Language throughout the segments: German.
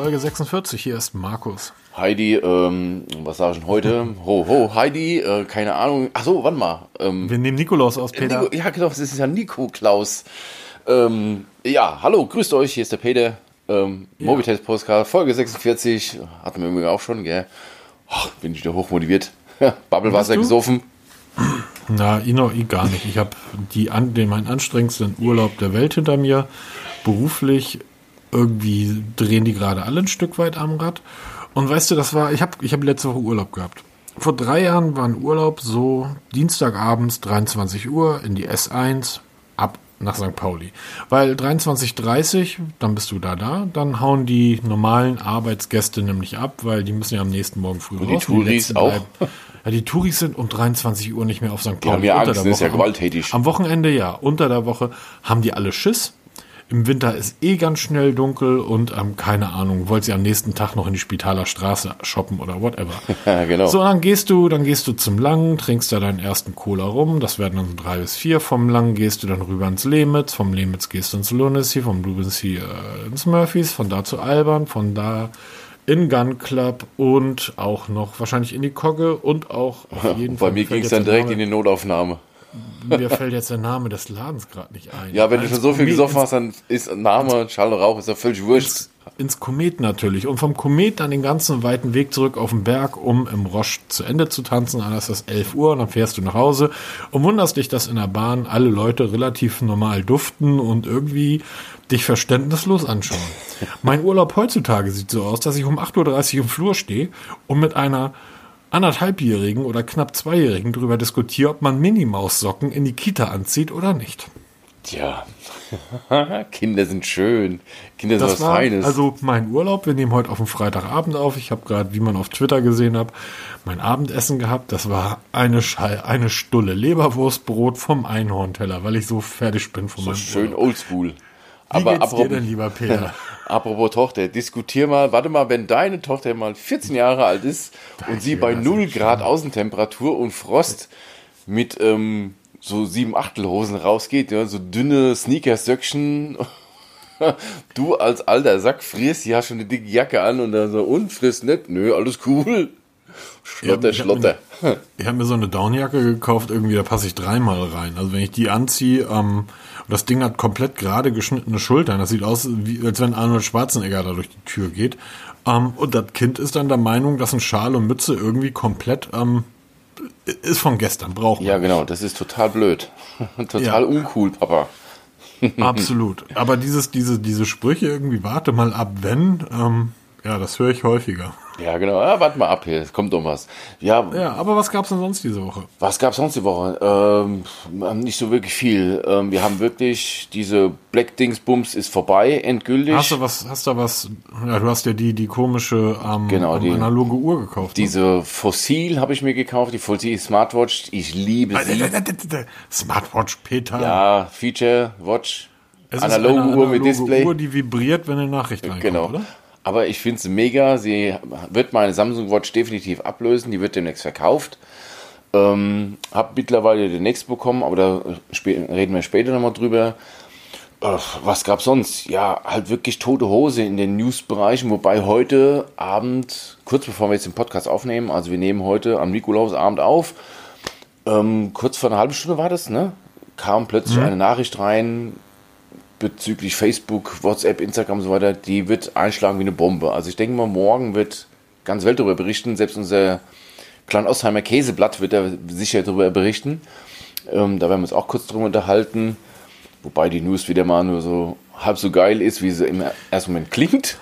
Folge 46. Hier ist Markus. Heidi, ähm, was sag ich denn heute? Ho, ho, Heidi, äh, keine Ahnung. Ach so, warte mal. Ähm, Wir nehmen Nikolaus aus, Peter. Nico, ja, genau, das ist ja Nico Klaus. Ähm, ja, hallo, grüßt euch, hier ist der Peter. Ähm, ja. Mobitest Postcard, Folge 46. Hatten wir irgendwie auch schon, gell? Ach, bin ich wieder hochmotiviert. Bubblewasser gesoffen. Na, ich noch ich gar nicht. Ich habe den meinen anstrengendsten Urlaub der Welt hinter mir. Beruflich irgendwie drehen die gerade alle ein Stück weit am Rad. Und weißt du, das war, ich habe ich hab letzte Woche Urlaub gehabt. Vor drei Jahren war ein Urlaub so Dienstagabends 23 Uhr in die S1 ab nach St. Pauli. Weil 23.30 dann bist du da da, dann hauen die normalen Arbeitsgäste nämlich ab, weil die müssen ja am nächsten Morgen früh Und raus. Die Touris auch. Ja, die Touris sind um 23 Uhr nicht mehr auf St. Pauli. Die haben ja Angst, das ist ja gewalttätig. Am Wochenende ja, unter der Woche haben die alle Schiss im Winter ist eh ganz schnell dunkel und ähm, keine Ahnung, wollt ihr am nächsten Tag noch in die Spitaler Straße shoppen oder whatever. Genau. So, dann gehst du, dann gehst du zum Langen, trinkst da deinen ersten Cola rum, das werden dann so drei bis vier. Vom Langen gehst du dann rüber ins Lemitz, vom Lemitz gehst du ins Lunacy, vom Lunacy äh, ins Murphys, von da zu Alban, von da in Gun Club und auch noch wahrscheinlich in die Kogge und auch auf jeden Fall. Bei mir ging es dann direkt in die Notaufnahme mir fällt jetzt der Name des Ladens gerade nicht ein. Ja, wenn du schon so viel gesoffen hast, dann ist Name Schall und Rauch, ist ja völlig wurscht. Ins, ins Komet natürlich. Und vom Komet dann den ganzen weiten Weg zurück auf den Berg, um im Roche zu Ende zu tanzen. Dann ist das 11 Uhr und dann fährst du nach Hause und wunderst dich, dass in der Bahn alle Leute relativ normal duften und irgendwie dich verständnislos anschauen. mein Urlaub heutzutage sieht so aus, dass ich um 8.30 Uhr im Flur stehe und mit einer anderthalbjährigen oder knapp zweijährigen darüber diskutiere, ob man Minimaus-Socken in die Kita anzieht oder nicht. Tja, Kinder sind schön. Kinder sind was war, Feines. Also mein Urlaub, wir nehmen heute auf den Freitagabend auf. Ich habe gerade, wie man auf Twitter gesehen hat, mein Abendessen gehabt. Das war eine Schall, eine Stulle Leberwurstbrot vom Einhornteller, weil ich so fertig bin von so meinem schön Urlaub. oldschool. Wie Aber geht's dir denn, lieber Peter? Apropos Tochter, diskutier mal, warte mal, wenn deine Tochter mal 14 Jahre alt ist und sie bei 0 Grad Außentemperatur und Frost mit ähm, so sieben Achtelhosen rausgeht, ja, so dünne Sneakersöckchen. du als alter Sack frierst, ja schon eine dicke Jacke an und dann so, und frisst nicht? Nö, alles cool. Schlotter, Schlotter. Ich habe mir so eine Downjacke gekauft, irgendwie, da passe ich dreimal rein. Also wenn ich die anziehe, ähm, das Ding hat komplett gerade geschnittene Schultern. Das sieht aus, wie, als wenn Arnold Schwarzenegger da durch die Tür geht. Ähm, und das Kind ist dann der Meinung, dass ein Schal und Mütze irgendwie komplett ähm, ist von gestern, braucht Ja, genau, das ist total blöd. total ja. uncool, Papa. Absolut. Aber dieses, diese, diese Sprüche irgendwie, warte mal ab, wenn, ähm, ja, das höre ich häufiger. Ja, genau. Ja, warte mal ab hier, es kommt doch was. Ja, ja aber was gab es denn sonst diese Woche? Was gab es sonst die Woche? Ähm, nicht so wirklich viel. Ähm, wir haben wirklich diese Black Dingsbums ist vorbei, endgültig. Hast du was, hast du was, ja, du hast ja die, die komische ähm, genau, die, analoge Uhr gekauft. Ne? Diese Fossil habe ich mir gekauft, die Fossil Smartwatch. Ich liebe sie. Smartwatch, Peter. Ja, Feature, Watch. Es analoge, ist eine analoge Uhr mit Display. Uhr, die vibriert, wenn eine Nachricht reinkommt, genau. oder? Aber ich finde sie mega. Sie wird meine Samsung Watch definitiv ablösen. Die wird demnächst verkauft. Ähm, hab mittlerweile den nächsten bekommen, aber da reden wir später nochmal drüber. Äh, was gab sonst? Ja, halt wirklich tote Hose in den News-Bereichen, wobei heute Abend, kurz bevor wir jetzt den Podcast aufnehmen, also wir nehmen heute am Nikolausabend auf, ähm, kurz vor einer halben Stunde war das, ne? Kam plötzlich mhm. eine Nachricht rein, bezüglich Facebook, WhatsApp, Instagram und so weiter, die wird einschlagen wie eine Bombe. Also ich denke mal, morgen wird ganz Welt darüber berichten. Selbst unser Klein Ostheimer Käseblatt wird da sicher darüber berichten. Ähm, da werden wir uns auch kurz drüber unterhalten. Wobei die News wieder mal nur so halb so geil ist, wie sie im ersten Moment klingt.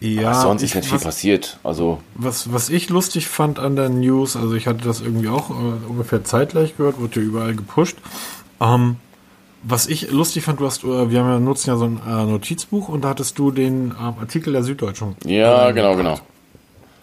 Ja, Aber sonst ist nicht viel was, passiert. Also was, was ich lustig fand an der News, also ich hatte das irgendwie auch äh, ungefähr zeitgleich gehört, wurde ja überall gepusht. Ähm, was ich lustig fand, du hast, äh, wir haben ja, nutzen ja so ein äh, Notizbuch und da hattest du den äh, Artikel der Süddeutschen. Ja, äh, genau, genau.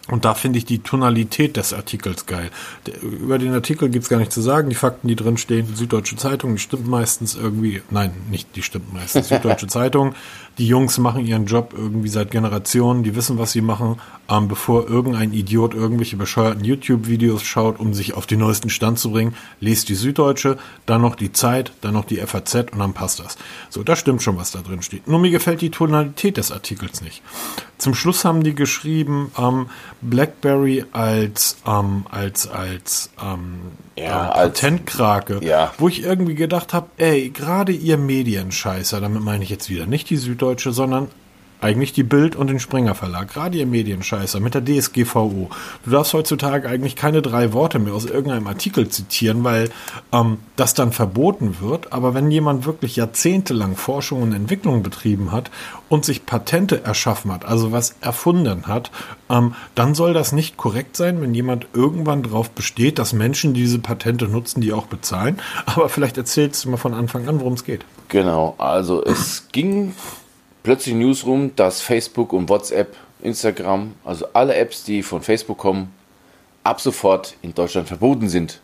Und da finde ich die Tonalität des Artikels geil. Der, über den Artikel gibt's gar nicht zu sagen. Die Fakten, die drin stehen, Süddeutsche Zeitung, die stimmt meistens irgendwie. Nein, nicht die stimmt meistens. Süddeutsche Zeitung. Die Jungs machen ihren Job irgendwie seit Generationen. Die wissen, was sie machen, ähm, bevor irgendein Idiot irgendwelche bescheuerten YouTube-Videos schaut, um sich auf den neuesten Stand zu bringen. Lest die Süddeutsche, dann noch die Zeit, dann noch die FAZ und dann passt das. So, da stimmt schon, was da drin steht. Nur mir gefällt die Tonalität des Artikels nicht. zum Schluss haben die geschrieben, ähm, BlackBerry als, ähm, als, als, ähm, Ja, ähm, als- Patentkrake, Ja. wo ich irgendwie gedacht habe, ey, gerade ihr Medienscheißer, damit meine ich jetzt wieder nicht die Süddeutsche, sondern eigentlich die Bild und den Springer Verlag, gerade ihr Medienscheißer mit der DSGVO. Du darfst heutzutage eigentlich keine drei Worte mehr aus irgendeinem Artikel zitieren, weil ähm, das dann verboten wird. Aber wenn jemand wirklich jahrzehntelang Forschung und Entwicklung betrieben hat und sich Patente erschaffen hat, also was erfunden hat, ähm, dann soll das nicht korrekt sein, wenn jemand irgendwann darauf besteht, dass Menschen diese Patente nutzen, die auch bezahlen. Aber vielleicht erzählst du mal von Anfang an, worum es geht. Genau, also es ging plötzlich News rum, dass Facebook und WhatsApp, Instagram, also alle Apps, die von Facebook kommen, ab sofort in Deutschland verboten sind.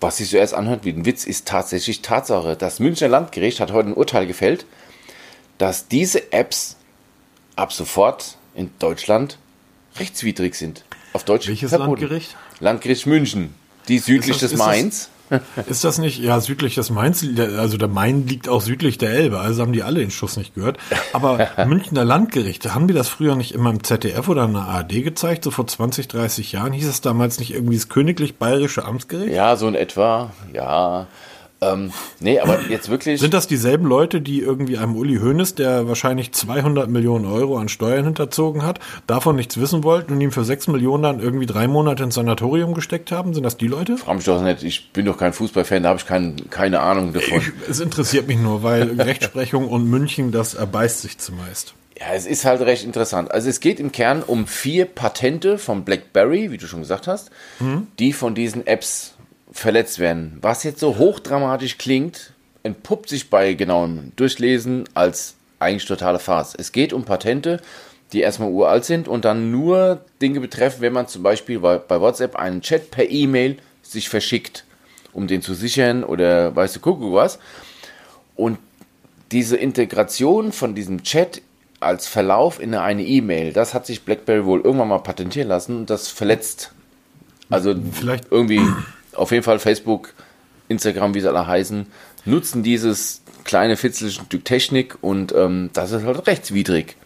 Was sich zuerst anhört wie ein Witz, ist tatsächlich Tatsache. Das Münchner Landgericht hat heute ein Urteil gefällt, dass diese Apps ab sofort in Deutschland rechtswidrig sind. Auf Deutsch Welches verboten. Landgericht? Landgericht München. Die südlich das- des Mains. Ist das nicht, ja, südlich des Mainz, also der Main liegt auch südlich der Elbe, also haben die alle den Schuss nicht gehört. Aber Münchner Landgerichte, haben die das früher nicht immer im ZDF oder in der ARD gezeigt, so vor 20, 30 Jahren? Hieß es damals nicht irgendwie das Königlich Bayerische Amtsgericht? Ja, so in etwa. Ja. Ähm, nee, aber jetzt wirklich. Sind das dieselben Leute, die irgendwie einem Uli Hoeneß, der wahrscheinlich 200 Millionen Euro an Steuern hinterzogen hat, davon nichts wissen wollten und ihm für 6 Millionen dann irgendwie drei Monate ins Sanatorium gesteckt haben? Sind das die Leute? Frag mich doch nicht, ich bin doch kein Fußballfan, da habe ich kein, keine Ahnung davon. Ich, es interessiert mich nur, weil Rechtsprechung und München, das erbeißt sich zumeist. Ja, es ist halt recht interessant. Also es geht im Kern um vier Patente von BlackBerry, wie du schon gesagt hast, die von diesen Apps verletzt werden. Was jetzt so hochdramatisch klingt, entpuppt sich bei genauem Durchlesen als eigentlich totale Farce. Es geht um Patente, die erstmal uralt sind und dann nur Dinge betreffen, wenn man zum Beispiel bei, WhatsApp einen Chat per E-Mail sich verschickt, um den zu sichern oder weißt du, guck was. Und diese Integration von diesem Chat als Verlauf in eine E-Mail, das hat sich BlackBerry wohl irgendwann mal patentieren lassen und das verletzt. Also Vielleicht- irgendwie, auf jeden Fall Facebook, Instagram, wie sie alle heißen, nutzen dieses kleine fitzelige Stück Technik und ähm, das ist halt rechtswidrig.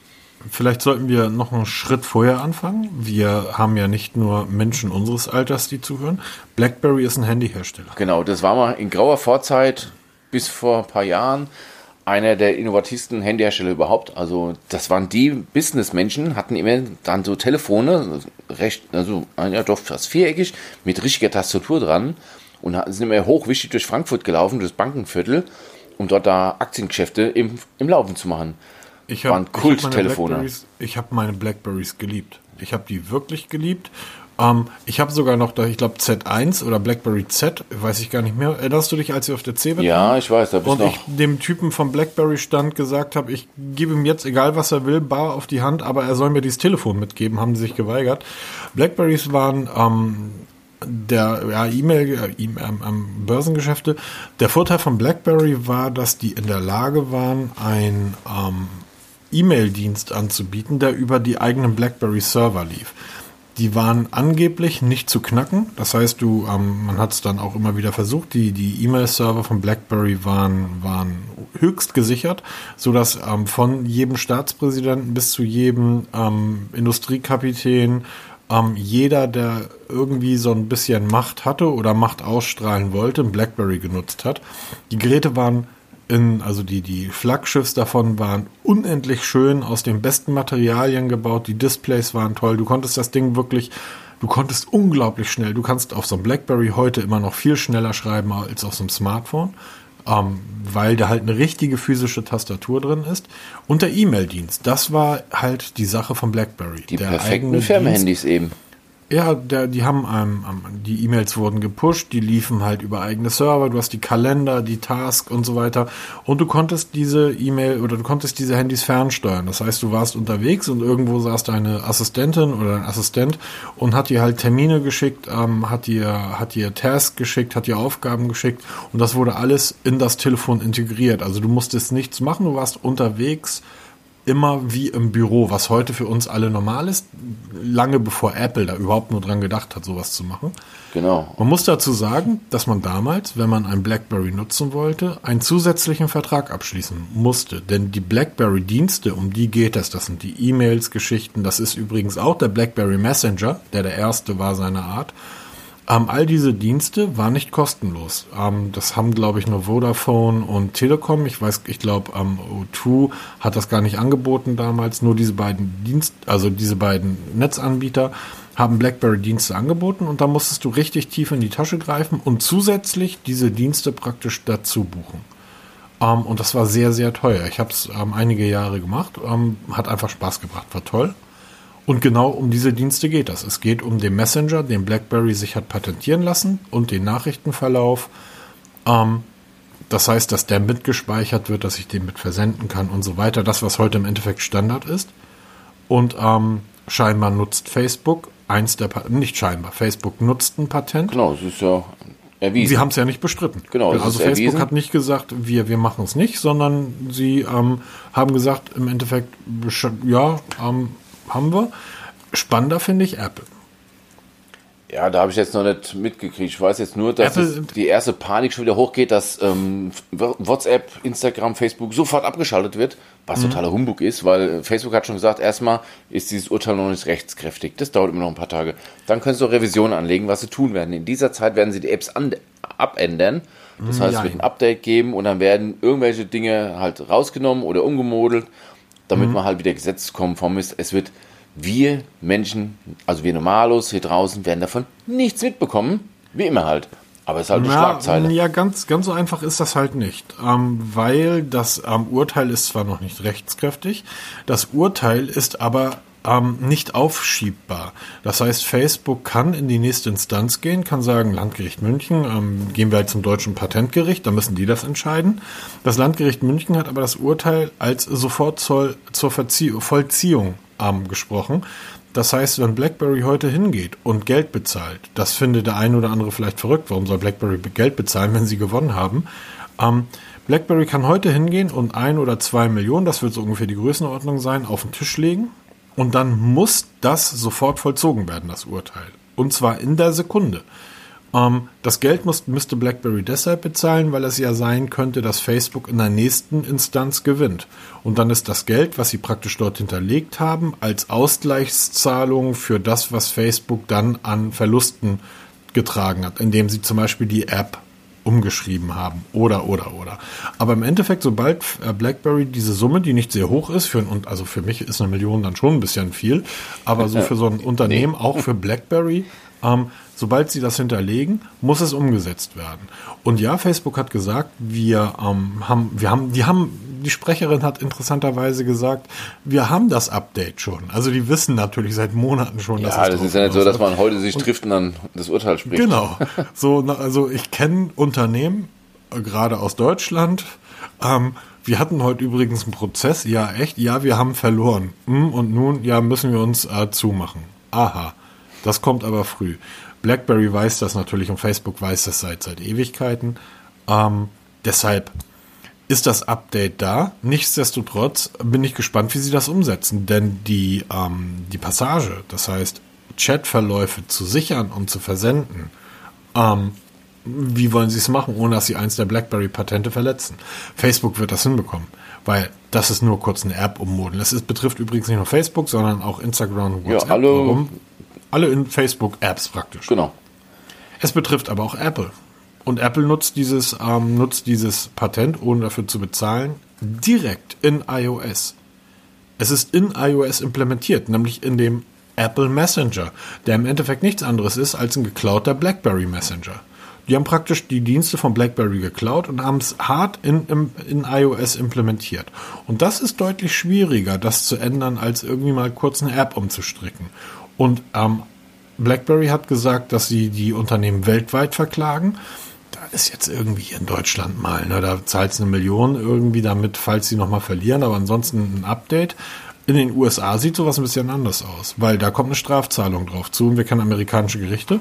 Vielleicht sollten wir noch einen Schritt vorher anfangen. Wir haben ja nicht nur Menschen unseres Alters, die zuhören. BlackBerry ist ein Handyhersteller. Genau, das war mal in grauer Vorzeit bis vor ein paar Jahren einer der innovativsten Handyhersteller überhaupt. Also das waren die Businessmenschen, hatten immer dann so Telefone, recht, also ja doch fast viereckig, mit richtiger Tastatur dran und sind immer hochwichtig durch Frankfurt gelaufen, durchs Bankenviertel, um dort da Aktiengeschäfte im, im Laufen zu machen. Ich Waren hab- ich hab Kulttelefone. meine Ich habe meine Blackberries geliebt. Ich habe die wirklich geliebt. Ähm, ich habe sogar noch, da ich glaube Z1 oder BlackBerry Z, weiß ich gar nicht mehr. Erinnerst du dich, als wir auf der CeBIT Ja, ich weiß, da bist und noch. ich dem Typen vom BlackBerry Stand gesagt habe, ich gebe ihm jetzt, egal was er will, bar auf die Hand, aber er soll mir dieses Telefon mitgeben, haben sie sich geweigert. Blackberries waren ähm, der ja, E-Mail, äh, E- ähm, ähm, Börsengeschäfte. Der Vorteil von BlackBerry war, dass die in der Lage waren, ein ähm, E-Mail-Dienst anzubieten, der über die eigenen BlackBerry-Server lief. Die waren angeblich nicht zu knacken. Das heißt, du, ähm, man hat es dann auch immer wieder versucht. Die die E-Mail-Server von BlackBerry waren waren höchst gesichert, so dass ähm, von jedem Staatspräsidenten bis zu jedem ähm, Industriekapitän ähm, jeder, der irgendwie so ein bisschen Macht hatte oder Macht ausstrahlen wollte, ein BlackBerry genutzt hat. Die Geräte waren in, also die, die Flaggschiffs davon waren unendlich schön, aus den besten Materialien gebaut, die Displays waren toll, du konntest das Ding wirklich, du konntest unglaublich schnell, du kannst auf so einem Blackberry heute immer noch viel schneller schreiben als auf so einem Smartphone, ähm, weil da halt eine richtige physische Tastatur drin ist. Und der E-Mail-Dienst, das war halt die Sache von Blackberry. Die der perfekten Firmenhandys eben. Ja, der, die haben ähm, die E-Mails wurden gepusht, die liefen halt über eigene Server, du hast die Kalender, die Task und so weiter und du konntest diese E-Mail oder du konntest diese Handys fernsteuern. Das heißt, du warst unterwegs und irgendwo saß deine Assistentin oder ein Assistent und hat dir halt Termine geschickt, ähm, hat dir hat dir Task geschickt, hat dir Aufgaben geschickt und das wurde alles in das Telefon integriert. Also du musstest nichts machen, du warst unterwegs immer wie im Büro, was heute für uns alle normal ist, lange bevor Apple da überhaupt nur dran gedacht hat, sowas zu machen. Genau. Man muss dazu sagen, dass man damals, wenn man ein BlackBerry nutzen wollte, einen zusätzlichen Vertrag abschließen musste. Denn die BlackBerry-Dienste, um die geht es, das sind die E-Mails-Geschichten, das ist übrigens auch der BlackBerry Messenger, der der erste war seiner Art. Ähm, all diese Dienste waren nicht kostenlos. Ähm, das haben, glaube ich, nur Vodafone und Telekom. Ich weiß, ich glaube, ähm, O2 hat das gar nicht angeboten damals. Nur diese beiden Dienst, also diese beiden Netzanbieter haben BlackBerry-Dienste angeboten und da musstest du richtig tief in die Tasche greifen und zusätzlich diese Dienste praktisch dazu buchen. Ähm, und das war sehr, sehr teuer. Ich habe es ähm, einige Jahre gemacht, ähm, hat einfach Spaß gebracht, war toll. Und genau um diese Dienste geht das. Es geht um den Messenger, den BlackBerry sich hat patentieren lassen und den Nachrichtenverlauf. Ähm, das heißt, dass der mitgespeichert wird, dass ich den mit versenden kann und so weiter. Das, was heute im Endeffekt Standard ist. Und ähm, scheinbar nutzt Facebook eins der, pa nicht scheinbar, Facebook nutzt ein Patent. Genau, es ist ja erwiesen. Sie haben es ja nicht bestritten. Genau, also Facebook erwiesen. hat nicht gesagt, wir, wir machen es nicht, sondern sie ähm, haben gesagt, im Endeffekt, ja, ähm, haben wir. Spannender finde ich Apple. Ja, da habe ich jetzt noch nicht mitgekriegt. Ich weiß jetzt nur, dass die erste Panik schon wieder hochgeht, dass ähm, WhatsApp, Instagram, Facebook sofort abgeschaltet wird, was Mhm. totaler Humbug ist, weil Facebook hat schon gesagt, erstmal ist dieses Urteil noch nicht rechtskräftig. Das dauert immer noch ein paar Tage. Dann können sie auch Revisionen anlegen, was sie tun werden. In dieser Zeit werden sie die Apps an, abändern. Das heißt, es wird ein. Update geben und dann werden irgendwelche Dinge halt rausgenommen oder umgemodelt, damit man halt wieder gesetzeskonform ist. Es wird wir Menschen, also wir Normalos hier draußen, werden davon nichts mitbekommen. Wie immer halt. Aber es ist halt eine Schlagzeile. ja, ganz, ganz so einfach ist das halt nicht. Ähm, weil das ähm, Urteil ist zwar noch nicht rechtskräftig, das Urteil ist aber ähm, nicht aufschiebbar. Das heißt, Facebook kann in die nächste Instanz gehen, kann sagen, Landgericht München, ähm, gehen wir halt zum deutschen Patentgericht, da müssen die das entscheiden. Das Landgericht München hat aber das Urteil als Sofortzoll zur Verzie Vollziehung ähm, gesprochen. Das heißt, wenn BlackBerry heute hingeht und Geld bezahlt, das findet der eine oder andere vielleicht verrückt. Warum soll BlackBerry Geld bezahlen, wenn sie gewonnen haben? Ähm, BlackBerry kann heute hingehen und ein oder zwei Millionen, das wird so ungefähr die Größenordnung sein, auf den Tisch legen. Und dann muss das sofort vollzogen werden, das Urteil. Und zwar in der Sekunde. Ähm, das Geld muss, müsste BlackBerry deshalb bezahlen, weil es ja sein könnte, dass Facebook in der nächsten Instanz gewinnt. Und dann ist das Geld, was sie praktisch dort hinterlegt haben, als Ausgleichszahlung für das, was Facebook dann an Verlusten getragen hat, indem sie zum Beispiel die App umgeschrieben haben. Oder oder oder. Aber im Endeffekt, sobald äh, BlackBerry diese Summe, die nicht sehr hoch ist, für ein, und also für mich ist eine Million dann schon ein bisschen viel, aber so für so ein Unternehmen, auch für BlackBerry, ähm, sobald sie das hinterlegen, muss es umgesetzt werden. Und ja, Facebook hat gesagt, wir ähm, haben, wir haben, die haben, die Sprecherin hat interessanterweise gesagt, wir haben das Update schon. Also die wissen natürlich seit Monaten schon, dass Ja, es das ist ja nicht so, dass man heute sich trifft und dann das Urteil spricht. Genau. So, also ich kenne Unternehmen, äh, gerade aus Deutschland. Ähm, wir hatten heute übrigens einen Prozess. Ja, echt? Ja, wir haben verloren. Hm, und nun, ja, müssen wir uns äh, zumachen. Aha. Das kommt aber früh. BlackBerry weiß das natürlich und Facebook weiß das seit, seit Ewigkeiten. Ähm, deshalb ist das Update da. Nichtsdestotrotz bin ich gespannt, wie sie das umsetzen. Denn die, ähm, die Passage, das heißt Chatverläufe zu sichern und zu versenden, ähm, wie wollen sie es machen, ohne dass sie eins der BlackBerry-Patente verletzen? Facebook wird das hinbekommen, weil das ist nur kurz eine App ummodeln. Das ist, betrifft übrigens nicht nur Facebook, sondern auch Instagram und Ja, WhatsApp. alle- Warum? Alle in Facebook-Apps praktisch. Genau. Es betrifft aber auch Apple. Und Apple nutzt dieses, ähm, nutzt dieses Patent, ohne dafür zu bezahlen, direkt in iOS. Es ist in iOS implementiert, nämlich in dem Apple Messenger, der im Endeffekt nichts anderes ist als ein geklauter BlackBerry Messenger. Die haben praktisch die Dienste von BlackBerry geklaut und haben es hart in, in, in iOS implementiert. Und das ist deutlich schwieriger, das zu ändern, als irgendwie mal kurz eine App umzustricken. Und ähm, BlackBerry hat gesagt, dass sie die Unternehmen weltweit verklagen. Da ist jetzt irgendwie in Deutschland mal, ne, da zahlt es eine Million irgendwie damit, falls sie nochmal verlieren, aber ansonsten ein Update. In den USA sieht sowas ein bisschen anders aus, weil da kommt eine Strafzahlung drauf zu und wir kennen amerikanische Gerichte.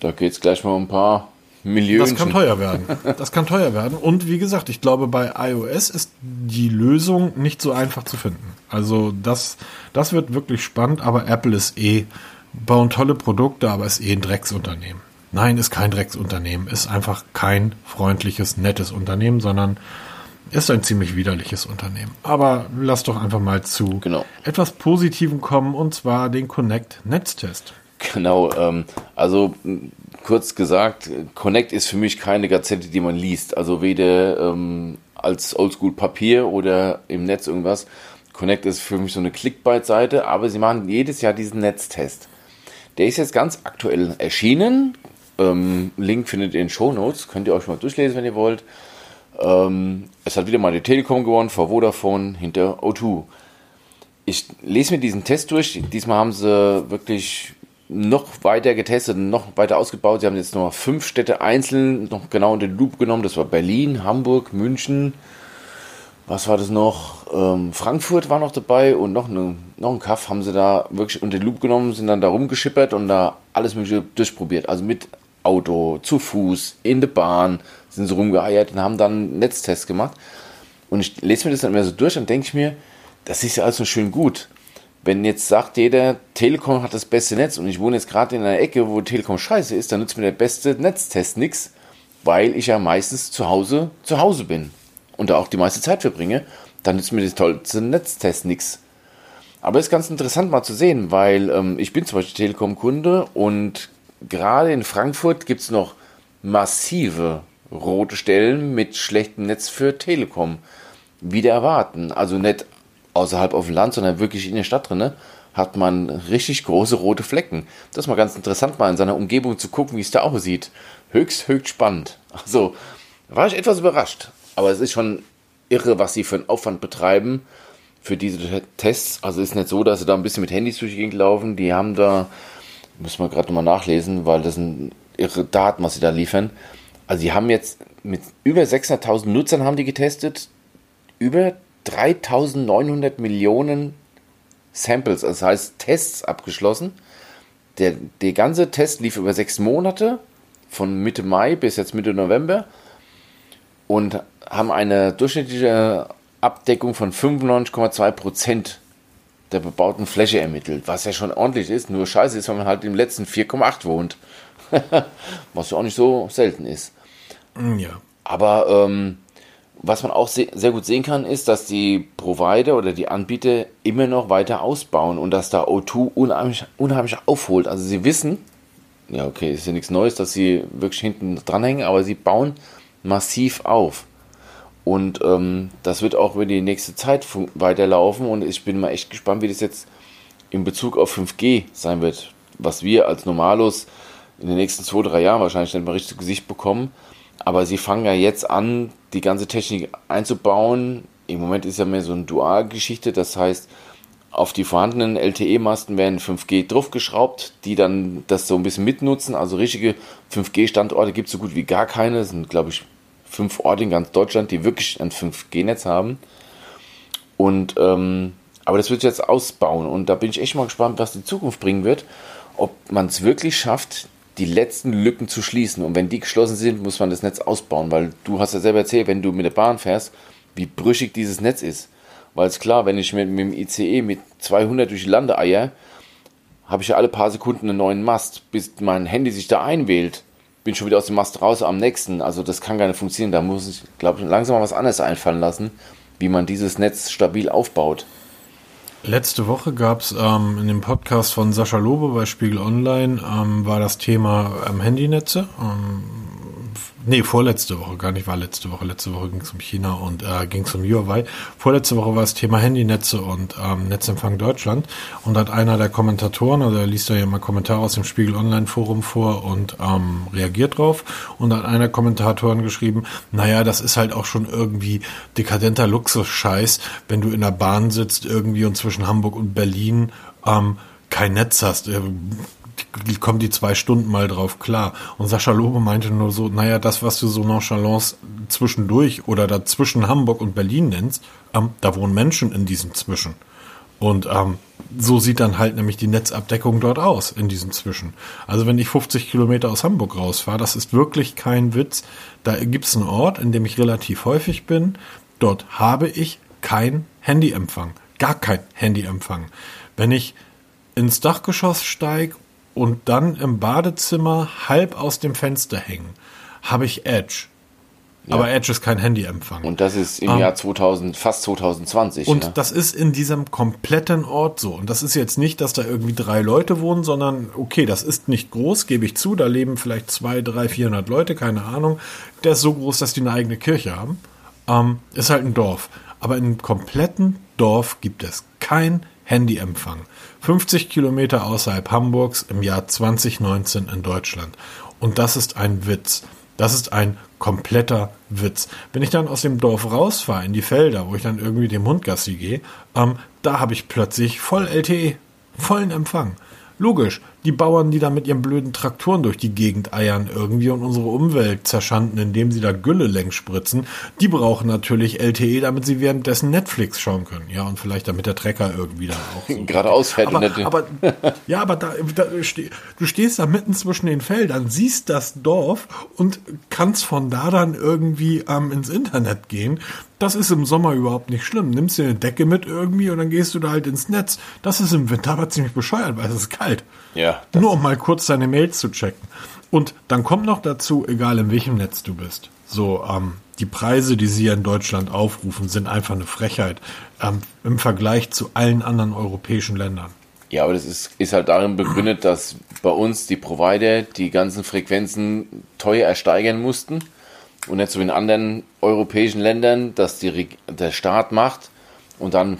Da geht es gleich mal um ein paar Millionen. Das kann teuer werden. Das kann teuer werden. Und wie gesagt, ich glaube, bei iOS ist die Lösung nicht so einfach zu finden. Also das, das wird wirklich spannend, aber Apple ist eh, bauen tolle Produkte, aber ist eh ein Drecksunternehmen. Nein, ist kein Drecksunternehmen, ist einfach kein freundliches, nettes Unternehmen, sondern ist ein ziemlich widerliches Unternehmen. Aber lass doch einfach mal zu Genau. etwas Positivem kommen, und zwar den Connect Netztest. Genau, ähm, also kurz gesagt, Connect ist für mich keine Gazette, die man liest. Also weder ähm, als Oldschool Papier oder im Netz irgendwas. Connect ist für mich so eine Clickbait-Seite, aber sie machen jedes Jahr diesen Netztest. Der ist jetzt ganz aktuell erschienen. Ähm, Link findet ihr in den Show Notes. Könnt ihr euch mal durchlesen, wenn ihr wollt. Ähm, es hat wieder mal die Telekom gewonnen vor Vodafone hinter O2. Ich lese mir diesen Test durch. Diesmal haben sie wirklich noch weiter getestet, noch weiter ausgebaut. Sie haben jetzt noch fünf Städte einzeln noch genau unter die Lupe genommen. Das war Berlin, Hamburg, München. Was war das noch? Ähm, Frankfurt war noch dabei und noch, eine, noch ein Kaff haben sie da wirklich unter die Lupe genommen, sind dann da rumgeschippert und da alles Mögliche durchprobiert. Also mit Auto, zu Fuß, in der Bahn sind sie rumgeeiert und haben dann einen Netztest gemacht. Und ich lese mir das dann immer so durch und denke ich mir, das ist ja alles so schön gut. Wenn jetzt sagt jeder, Telekom hat das beste Netz und ich wohne jetzt gerade in einer Ecke, wo Telekom scheiße ist, dann nützt mir der beste Netztest nichts, weil ich ja meistens zu Hause zu Hause bin und da auch die meiste Zeit verbringe, dann nützt mir das tollste Netztest nichts. Aber es ist ganz interessant mal zu sehen, weil ähm, ich bin zum Beispiel Telekom-Kunde und gerade in Frankfurt gibt es noch massive rote Stellen mit schlechtem Netz für Telekom. Wieder erwarten. Also nicht außerhalb auf dem Land, sondern wirklich in der Stadt drin, hat man richtig große rote Flecken. Das ist mal ganz interessant, mal in seiner Umgebung zu gucken, wie es da aussieht. Höchst, höchst spannend. Also, war ich etwas überrascht. Aber es ist schon irre, was sie für einen Aufwand betreiben für diese Tests. Also ist nicht so, dass sie da ein bisschen mit Handys durch die Gegend laufen. Die haben da, müssen wir gerade nochmal nachlesen, weil das sind irre Daten, was sie da liefern. Also die haben jetzt mit über 600.000 Nutzern haben die getestet, über 3.900 Millionen Samples, das heißt Tests abgeschlossen. Der, der ganze Test lief über sechs Monate, von Mitte Mai bis jetzt Mitte November und haben eine durchschnittliche Abdeckung von 95,2 Prozent der bebauten Fläche ermittelt, was ja schon ordentlich ist. Nur scheiße ist, wenn man halt im letzten 4,8 wohnt, was ja auch nicht so selten ist. Ja. Aber ähm, was man auch se sehr gut sehen kann, ist, dass die Provider oder die Anbieter immer noch weiter ausbauen und dass da O2 unheimlich, unheimlich aufholt. Also sie wissen, ja okay, ist ja nichts Neues, dass sie wirklich hinten dranhängen, aber sie bauen massiv auf. Und ähm, das wird auch über die nächste Zeit weiterlaufen und ich bin mal echt gespannt, wie das jetzt in Bezug auf 5G sein wird, was wir als Normalos in den nächsten zwei, drei Jahren wahrscheinlich nicht mal richtig Gesicht bekommen. Aber sie fangen ja jetzt an, die ganze Technik einzubauen. Im Moment ist ja mehr so eine Dualgeschichte, das heißt, auf die vorhandenen LTE-Masten werden 5G draufgeschraubt, die dann das so ein bisschen mitnutzen. Also richtige 5G-Standorte gibt es so gut wie gar keine. Das sind, glaube ich, fünf Orte in ganz Deutschland, die wirklich ein 5G-Netz haben. Und ähm, aber das wird jetzt ausbauen und da bin ich echt mal gespannt, was die Zukunft bringen wird. Ob man es wirklich schafft, die letzten Lücken zu schließen. Und wenn die geschlossen sind, muss man das Netz ausbauen, weil du hast ja selber erzählt, wenn du mit der Bahn fährst, wie brüchig dieses Netz ist. Weil es klar, wenn ich mit, mit dem ICE mit 200 durch die Lande eier, habe ich ja alle paar Sekunden einen neuen Mast, bis mein Handy sich da einwählt. Bin schon wieder aus dem Mast raus am nächsten. Also das kann gar nicht funktionieren. Da muss ich, glaube ich, langsam mal was anderes einfallen lassen, wie man dieses Netz stabil aufbaut. Letzte Woche gab es ähm, in dem Podcast von Sascha Lobe bei Spiegel Online ähm, war das Thema ähm, Handynetze. Ähm, nee, vorletzte Woche, gar nicht war letzte Woche. Letzte Woche ging es um China und äh, ging es um Huawei. Vorletzte Woche war das Thema Handynetze und ähm, Netzempfang Deutschland. Und hat einer der Kommentatoren, also er liest da ja mal Kommentare aus dem Spiegel Online Forum vor und ähm, reagiert drauf. Und hat einer Kommentatoren geschrieben, naja, das ist halt auch schon irgendwie dekadenter Luxus-Scheiß, wenn du in der Bahn sitzt irgendwie und zwischen Hamburg und Berlin ähm, kein Netz hast. Die- kommen die zwei Stunden mal drauf klar. Und Sascha Lobe meinte nur so, naja, das, was du so nonchalance zwischendurch oder dazwischen Hamburg und Berlin nennst, ähm, da wohnen Menschen in diesem Zwischen. Und ähm, so sieht dann halt nämlich die Netzabdeckung dort aus in diesem Zwischen. Also wenn ich 50 Kilometer aus Hamburg rausfahre, das ist wirklich kein Witz. Da gibt es einen Ort, in dem ich relativ häufig bin. Dort habe ich kein Handyempfang. Gar kein Handyempfang. Wenn ich ins Dachgeschoss steige und dann im Badezimmer halb aus dem Fenster hängen, habe ich Edge. Ja. Aber Edge ist kein Handyempfang. Und das ist im um, ähm, Jahr 2000, fast 2020. Und ne? das ist in diesem kompletten Ort so. Und das ist jetzt nicht, dass da irgendwie drei Leute wohnen, sondern okay, das ist nicht groß, gebe ich zu. Da leben vielleicht zwei, drei, vierhundert Leute, keine Ahnung. Der ist so groß, dass die eine eigene Kirche haben. Ähm, ist halt ein Dorf. Aber in einem kompletten Dorf gibt es kein Handyempfang. 50 Kilometer außerhalb Hamburgs im Jahr 2019 in Deutschland. Und das ist ein Witz. Das ist ein kompletter Witz. Wenn ich dann aus dem Dorf rausfahre in die Felder, wo ich dann irgendwie dem Hund Gassi gehe, ähm, da habe ich plötzlich voll LTE, vollen Empfang. Logisch, die Bauern, die da mit ihren blöden Traktoren durch die Gegend eiern irgendwie und unsere Umwelt zerschanden, indem sie da Gülle längs spritzen, die brauchen natürlich LTE, damit sie währenddessen Netflix schauen können. Ja, und vielleicht damit der Trecker irgendwie dann auch. So Gerade ausfährt. Aber, aber, ja, aber da, da du stehst da mitten zwischen den Feldern, siehst das Dorf und kannst von da dann irgendwie ähm, ins Internet gehen. Das ist im Sommer überhaupt nicht schlimm. Nimmst dir eine Decke mit irgendwie und dann gehst du da halt ins Netz. Das ist im Winter aber ziemlich bescheuert, weil es ist kalt. Ja. Nur um mal kurz deine Mails zu checken. Und dann kommt noch dazu, egal in welchem Netz du bist. So, ähm, die Preise, die sie in Deutschland aufrufen, sind einfach eine Frechheit ähm, im Vergleich zu allen anderen europäischen Ländern. Ja, aber das ist, ist halt darin begründet, dass bei uns die Provider die ganzen Frequenzen teuer ersteigern mussten und nicht so in anderen europäischen Ländern, dass die, der Staat macht und dann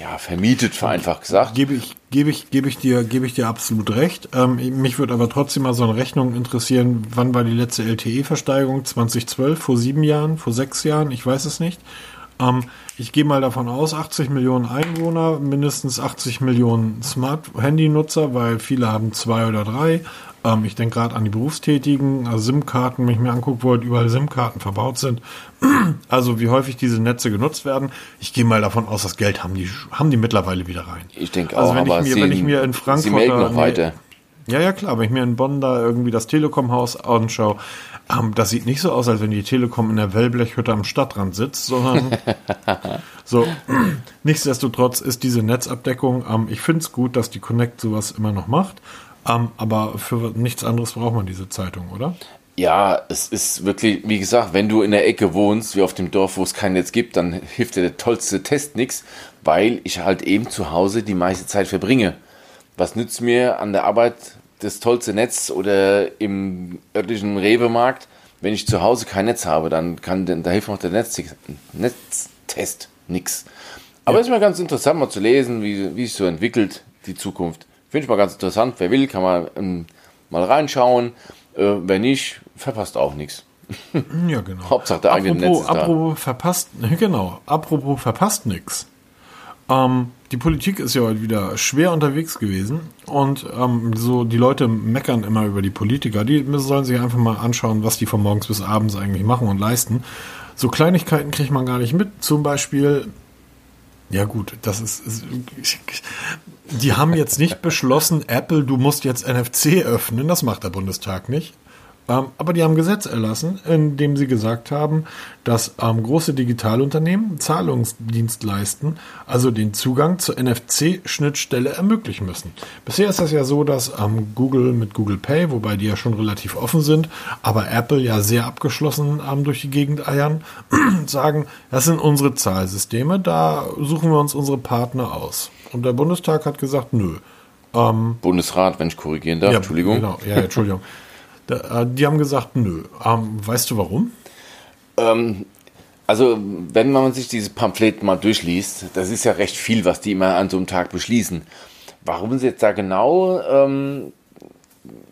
ja, vermietet, vereinfacht gesagt. Gebe ich, gebe ich, gebe ich dir, gebe ich dir absolut recht. Ähm, mich würde aber trotzdem mal so eine Rechnung interessieren. Wann war die letzte LTE-Versteigerung? 2012? Vor sieben Jahren? Vor sechs Jahren? Ich weiß es nicht. Ähm, ich gehe mal davon aus, 80 Millionen Einwohner, mindestens 80 Millionen Smart-Handy-Nutzer, weil viele haben zwei oder drei. Ähm, ich denke gerade an die Berufstätigen, also SIM-Karten, wenn ich mir angucke, wo halt überall SIM-Karten verbaut sind. Also wie häufig diese Netze genutzt werden. Ich gehe mal davon aus, das Geld haben die, haben die mittlerweile wieder rein. Ich denke also auch, wenn aber ich mir, sie, wenn ich mir in Frankfurt sie melden noch weiter. Ja, ja, klar. Wenn ich mir in Bonn da irgendwie das Telekom-Haus anschaue, ähm, das sieht nicht so aus, als wenn die Telekom in der Wellblechhütte am Stadtrand sitzt, sondern so. Nichtsdestotrotz ist diese Netzabdeckung, ähm, ich finde es gut, dass die Connect sowas immer noch macht. Um, aber für nichts anderes braucht man diese Zeitung, oder? Ja, es ist wirklich, wie gesagt, wenn du in der Ecke wohnst, wie auf dem Dorf, wo es kein Netz gibt, dann hilft dir der tollste Test nichts, weil ich halt eben zu Hause die meiste Zeit verbringe. Was nützt mir an der Arbeit das tollste Netz oder im örtlichen Rewe-Markt, wenn ich zu Hause kein Netz habe, dann kann da hilft noch der Netz, Netztest nichts. Aber es ja. ist mal ganz interessant, mal zu lesen, wie, wie sich so entwickelt, die Zukunft. Finde ich mal ganz interessant. Wer will, kann mal, ähm, mal reinschauen. Äh, wer nicht, verpasst auch nichts. Ja, genau. Hauptsache der eigene Netz ist apropos da. verpasst, genau, apropos verpasst nichts. Ähm, die Politik ist ja heute wieder schwer unterwegs gewesen und ähm, so die Leute meckern immer über die Politiker. Die sollen sich einfach mal anschauen, was die von morgens bis abends eigentlich machen und leisten. So Kleinigkeiten kriegt man gar nicht mit. Zum Beispiel ja gut, das ist, ist, die haben jetzt nicht beschlossen, Apple, du musst jetzt NFC öffnen, das macht der Bundestag nicht. Ähm, aber die haben Gesetz erlassen, in dem sie gesagt haben, dass ähm, große Digitalunternehmen Zahlungsdienstleisten, also den Zugang zur NFC-Schnittstelle ermöglichen müssen. Bisher ist das ja so, dass ähm, Google mit Google Pay, wobei die ja schon relativ offen sind, aber Apple ja sehr abgeschlossen durch die Gegend eiern, sagen, das sind unsere Zahlsysteme, da suchen wir uns unsere Partner aus. Und der Bundestag hat gesagt, nö. Ähm, Bundesrat, wenn ich korrigieren darf, ja, Entschuldigung. Genau, ja, Entschuldigung. Da, äh, die haben gesagt, nö. Ähm, weißt du warum? Ähm, also, wenn man sich dieses Pamphlet mal durchliest, das ist ja recht viel, was die immer an so einem Tag beschließen. Warum sie jetzt da genau ähm,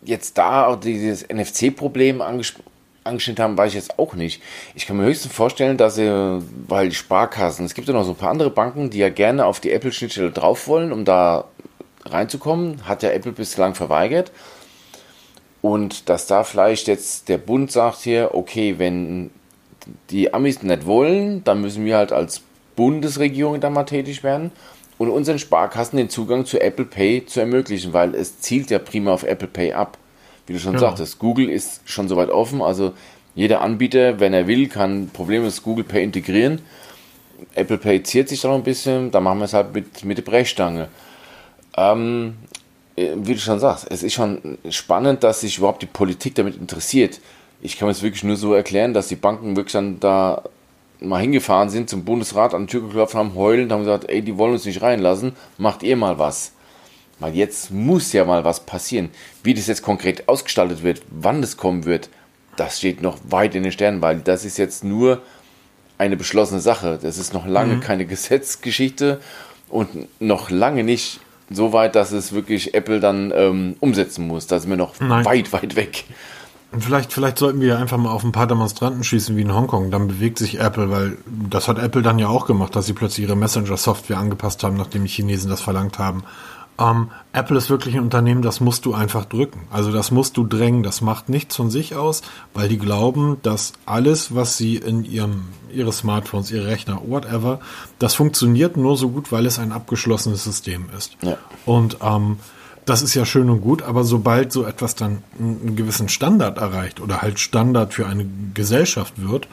jetzt da dieses NFC-Problem angeschnitten haben, weiß ich jetzt auch nicht. Ich kann mir höchstens vorstellen, dass sie, weil die Sparkassen, es gibt ja noch so ein paar andere Banken, die ja gerne auf die Apple-Schnittstelle drauf wollen, um da reinzukommen, hat ja Apple bislang verweigert. Und dass da vielleicht jetzt der Bund sagt hier, okay, wenn die Amis nicht wollen, dann müssen wir halt als Bundesregierung da mal tätig werden. und unseren Sparkassen den Zugang zu Apple Pay zu ermöglichen, weil es zielt ja prima auf Apple Pay ab. Wie du schon Ja. sagtest, Google ist schon soweit offen, also jeder Anbieter, wenn er will, kann problemlos Google Pay integrieren. Apple Pay ziert sich da noch ein bisschen, da machen wir es halt mit, mit der Brechstange. Ähm, äh, wie du schon sagst, es ist schon spannend, dass sich überhaupt die Politik damit interessiert. Ich kann mir es wirklich nur so erklären, dass die Banken wirklich dann da mal hingefahren sind, zum Bundesrat an die Tür geklopft haben, heulend, haben gesagt, ey, die wollen uns nicht reinlassen, macht ihr mal was. Weil jetzt muss ja mal was passieren. Wie das jetzt konkret ausgestaltet wird, wann das kommen wird, das steht noch weit in den Sternen, weil das ist jetzt nur eine beschlossene Sache. Das ist noch lange keine Gesetzgeschichte und noch lange nicht so weit, dass es wirklich Apple dann ähm, umsetzen muss. Da sind wir noch Nein. weit, weit weg. Vielleicht, vielleicht sollten wir einfach mal auf ein paar Demonstranten schießen wie in Hongkong. Dann bewegt sich Apple, weil das hat Apple dann ja auch gemacht, dass sie plötzlich ihre Messenger-Software angepasst haben, nachdem die Chinesen das verlangt haben. Ähm, Apple ist wirklich ein Unternehmen, das musst du einfach drücken. Also das musst du drängen. Das macht nichts von sich aus, weil die glauben, dass alles, was sie in ihrem, ihre Smartphones, ihre Rechner, whatever, das funktioniert nur so gut, weil es ein abgeschlossenes System ist. Ja. Und ähm, das ist ja schön und gut, aber sobald so etwas dann einen gewissen Standard erreicht oder halt Standard für eine Gesellschaft wird,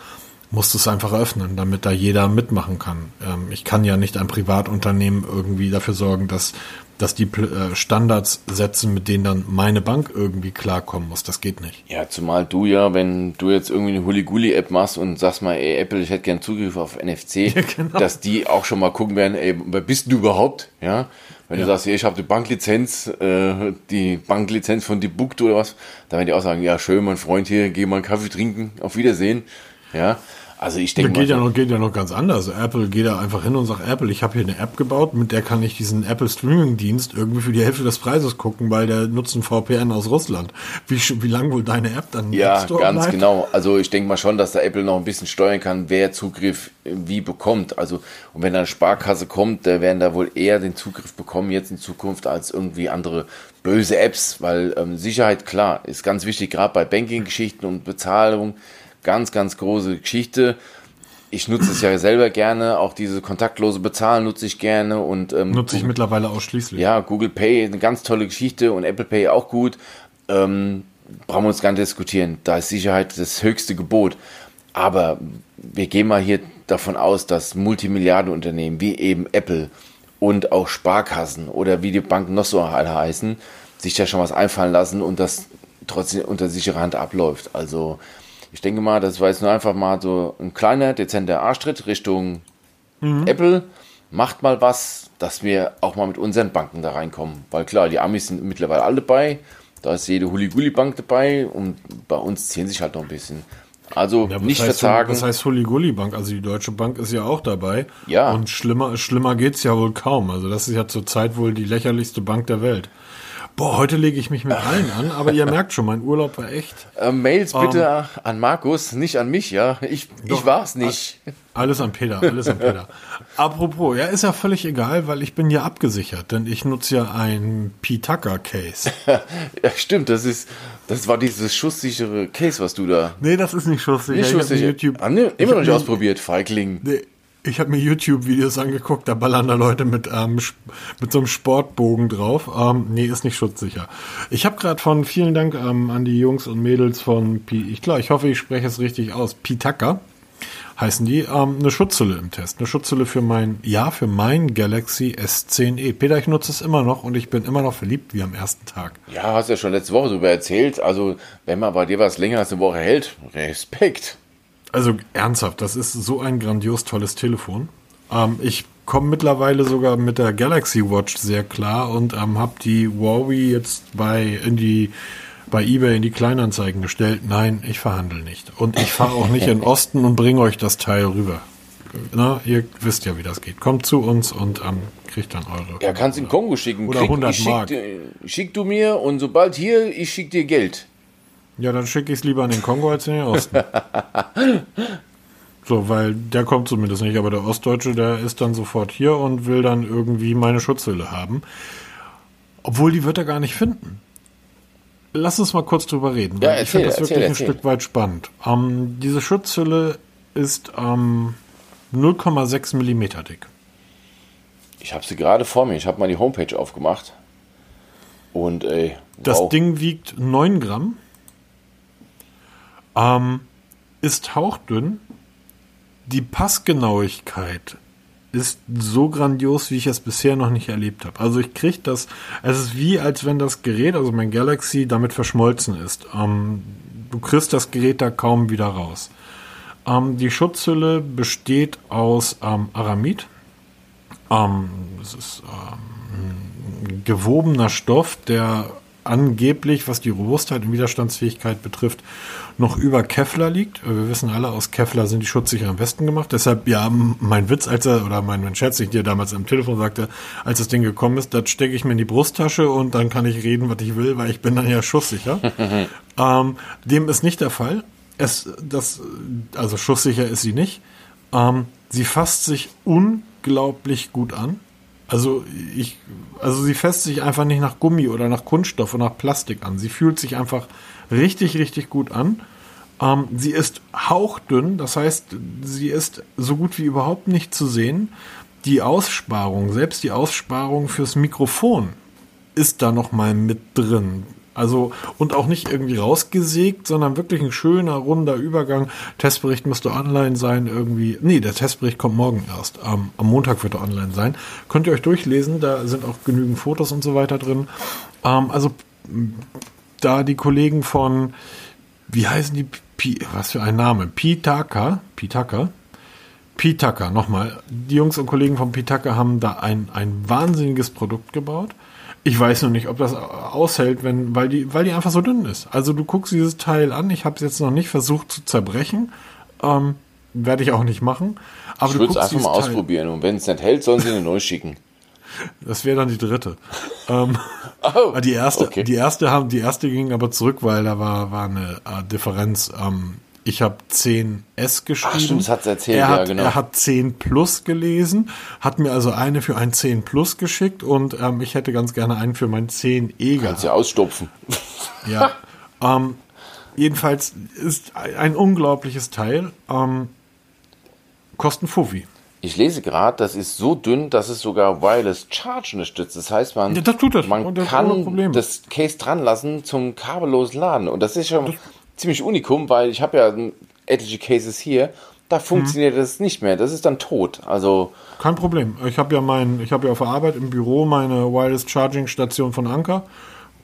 musst du es einfach öffnen, damit da jeder mitmachen kann. Ähm, ich kann ja nicht ein Privatunternehmen irgendwie dafür sorgen, dass, dass die äh, Standards setzen, mit denen dann meine Bank irgendwie klarkommen muss. Das geht nicht. Ja, zumal du ja, wenn du jetzt irgendwie eine Huliguli-App machst und sagst mal, ey, Apple, ich hätte gern Zugriff auf NFC, genau. dass die auch schon mal gucken werden, ey, wer bist du überhaupt? Ja, wenn Ja. du sagst, ey, ich habe die Banklizenz, äh, die Banklizenz von Dibukto oder was, dann werden die auch sagen, ja, schön, mein Freund hier, geh mal einen Kaffee trinken, auf Wiedersehen. Ja, also ich denke geht ja, noch, geht ja noch ganz anders. Apple geht da einfach hin und sagt, Apple, ich habe hier eine App gebaut, mit der kann ich diesen Apple Streaming Dienst irgendwie für die Hälfte des Preises gucken, weil der nutzt ein VPN aus Russland. Wie, wie lang wohl deine App dann Ja, App ganz bleibt? genau. Also ich denke mal schon, dass da Apple noch ein bisschen steuern kann, wer Zugriff äh, wie bekommt. Also und wenn da eine Sparkasse kommt, da werden da wohl eher den Zugriff bekommen jetzt in Zukunft als irgendwie andere böse Apps, weil ähm, Sicherheit klar ist ganz wichtig, gerade bei Banking-Geschichten und Bezahlung, ganz, ganz große Geschichte. Ich nutze es ja selber gerne, auch diese kontaktlose Bezahlen nutze ich gerne und ähm, Nutze ich mittlerweile ausschließlich. ja, Google Pay eine ganz tolle Geschichte und Apple Pay auch gut. Ähm, brauchen wir uns gar nicht diskutieren. Da ist Sicherheit das höchste Gebot. Aber wir gehen mal hier davon aus, dass Multimilliardenunternehmen wie eben Apple und auch Sparkassen oder wie die Banken noch so alle heißen, sich da schon was einfallen lassen und das trotzdem unter sicherer Hand abläuft. Also ich denke mal, das war jetzt nur einfach mal so ein kleiner, dezenter Arschtritt Richtung Apple. Macht mal was, dass wir auch mal mit unseren Banken da reinkommen. Weil klar, die Amis sind mittlerweile alle dabei. Da ist jede Huli-Gulli-Bank dabei und bei uns ziehen sich halt noch ein bisschen. Also Ja, nicht heißt, verzagen. Was heißt Hulli Bank? Also die Deutsche Bank ist ja auch dabei. Ja. Und schlimmer, schlimmer geht's ja wohl kaum. Also das ist ja zurzeit wohl die lächerlichste Bank der Welt. Boah, heute lege ich mich mit allen an, aber ihr merkt schon, mein Urlaub war echt Äh, Mails bitte an Markus, nicht an mich, ja. Ich, ich Doch. war's nicht. alles an Peter, alles an Peter. Apropos, ja, ist ja völlig egal, weil ich bin ja abgesichert, denn ich nutze ja ein P-Tucker-Case. Ja, stimmt, das ist, das war dieses schusssichere Case, was du da. Nee, das ist nicht schusssicher. Nicht Ich schusssicher. YouTube, Ah, ne, ich immer noch nicht ausprobiert, Feigling. Nee, ich habe mir YouTube-Videos angeguckt, da ballern da Leute mit, ähm, mit so einem Sportbogen drauf. Ähm, nee, ist nicht schutzsicher. Ich habe gerade von, vielen Dank ähm, an die Jungs und Mädels von, Pi, ich glaube, ich hoffe, ich spreche es richtig aus, Pitaka heißen die, ähm, eine Schutzhülle im Test. Eine Schutzhülle für mein, ja, für mein Galaxy S10e. Peter, ich nutze es immer noch und ich bin immer noch verliebt wie am ersten Tag. Ja, hast ja schon letzte Woche darüber erzählt. Also, wenn man bei dir was länger als eine Woche hält, Respekt. Also ernsthaft, das ist so ein grandios tolles Telefon. Ähm, ich komme mittlerweile sogar mit der Galaxy Watch sehr klar und ähm, habe die Huawei jetzt bei in die bei eBay in die Kleinanzeigen gestellt. Nein, ich verhandle nicht und ich fahre auch nicht in den Osten und bringe euch das Teil rüber. Na, ihr wisst ja, wie das geht. Kommt zu uns und ähm, kriegt dann eure. Ja, kannst in Kongo schicken. Oder 100 ich Mark. Schick, schick du mir und sobald hier, ich schick dir Geld. Ja, dann schicke ich es lieber in den Kongo als in den Osten. so, weil der kommt zumindest nicht, aber der Ostdeutsche, der ist dann sofort hier und will dann irgendwie meine Schutzhülle haben. Obwohl, die wird er gar nicht finden. Lass uns mal kurz drüber reden. Ja, weil ich erzähl, finde das erzähl, wirklich erzähl. ein Stück weit spannend. Ähm, diese Schutzhülle ist ähm, 0,6 Millimeter dick. Ich habe sie gerade vor mir. Ich habe mal die Homepage aufgemacht. Und ey, Das wow. Ding wiegt 9 Gramm. Ähm, ist hauchdünn. Die Passgenauigkeit ist so grandios, wie ich es bisher noch nicht erlebt habe. Also ich kriege das, es ist wie, als wenn das Gerät, also mein Galaxy, damit verschmolzen ist. Ähm, du kriegst das Gerät da kaum wieder raus. Ähm, die Schutzhülle besteht aus ähm, Aramid. Ähm, es ist ähm, gewobener Stoff, der angeblich, was die Robustheit und Widerstandsfähigkeit betrifft, noch über Kevlar liegt. Wir wissen alle, aus Kevlar sind die Schutzsicher am besten gemacht. Deshalb, ja, mein Witz, als er, oder mein, mein Scherz, ich dir damals am Telefon sagte, als das Ding gekommen ist, das stecke ich mir in die Brusttasche und dann kann ich reden, was ich will, weil ich bin dann ja schusssicher. ähm, dem ist nicht der Fall. Es, das, also schusssicher ist sie nicht. Ähm, sie fasst sich unglaublich gut an. Also ich, also sie fässt sich einfach nicht nach Gummi oder nach Kunststoff oder nach Plastik an. Sie fühlt sich einfach richtig, richtig gut an. Ähm, sie ist hauchdünn, das heißt, sie ist so gut wie überhaupt nicht zu sehen. Die Aussparung, selbst die Aussparung fürs Mikrofon ist da noch mal mit drin. Also, und auch nicht irgendwie rausgesägt, sondern wirklich ein schöner, runder Übergang. Testbericht müsste online sein, irgendwie. Nee, der Testbericht kommt morgen erst. Ähm, am Montag wird er online sein. Könnt ihr euch durchlesen, da sind auch genügend Fotos und so weiter drin. Ähm, also, da die Kollegen von, wie heißen die, P, was für ein Name? Pitaka, Pitaka, Pitaka, nochmal. Die Jungs und Kollegen von Pitaka haben da ein, ein wahnsinniges Produkt gebaut. Ich weiß noch nicht, ob das aushält, wenn, weil die, weil die einfach so dünn ist. Also du guckst dieses Teil an. Ich habe es jetzt noch nicht versucht zu zerbrechen. Ähm, Werde ich auch nicht machen. Aber ich würde es einfach mal Teil. ausprobieren. Und wenn es nicht hält, sollen sie eine neu schicken. Das wäre dann die dritte. ähm, oh, die erste, okay. die erste haben, die erste ging aber zurück, weil da war, war eine äh, Differenz. Ähm, ich habe 10S geschrieben. Ach stimmt, hat's erzählt, er hat, ja, genau. Er hat 10 Plus gelesen, hat mir also eine für ein 10 Plus geschickt und ähm, ich hätte ganz gerne einen für mein 10E gehabt. Kannst ja ausstopfen. Ja. ähm, jedenfalls ist ein unglaubliches Teil. Ähm, kosten Fuffi. Ich lese gerade, das ist so dünn, dass es sogar Wireless Charge unterstützt. Das heißt, man, ja, das das. man das kann das Case dran lassen zum kabellosen Laden. Und das ist schon das ziemlich unikum, weil ich habe ja etliche Cases hier. Da funktioniert mhm. das nicht mehr. Das ist dann tot. Also kein Problem. Ich habe ja mein, ich habe ja auf der Arbeit im Büro meine Wireless Charging Station von Anker.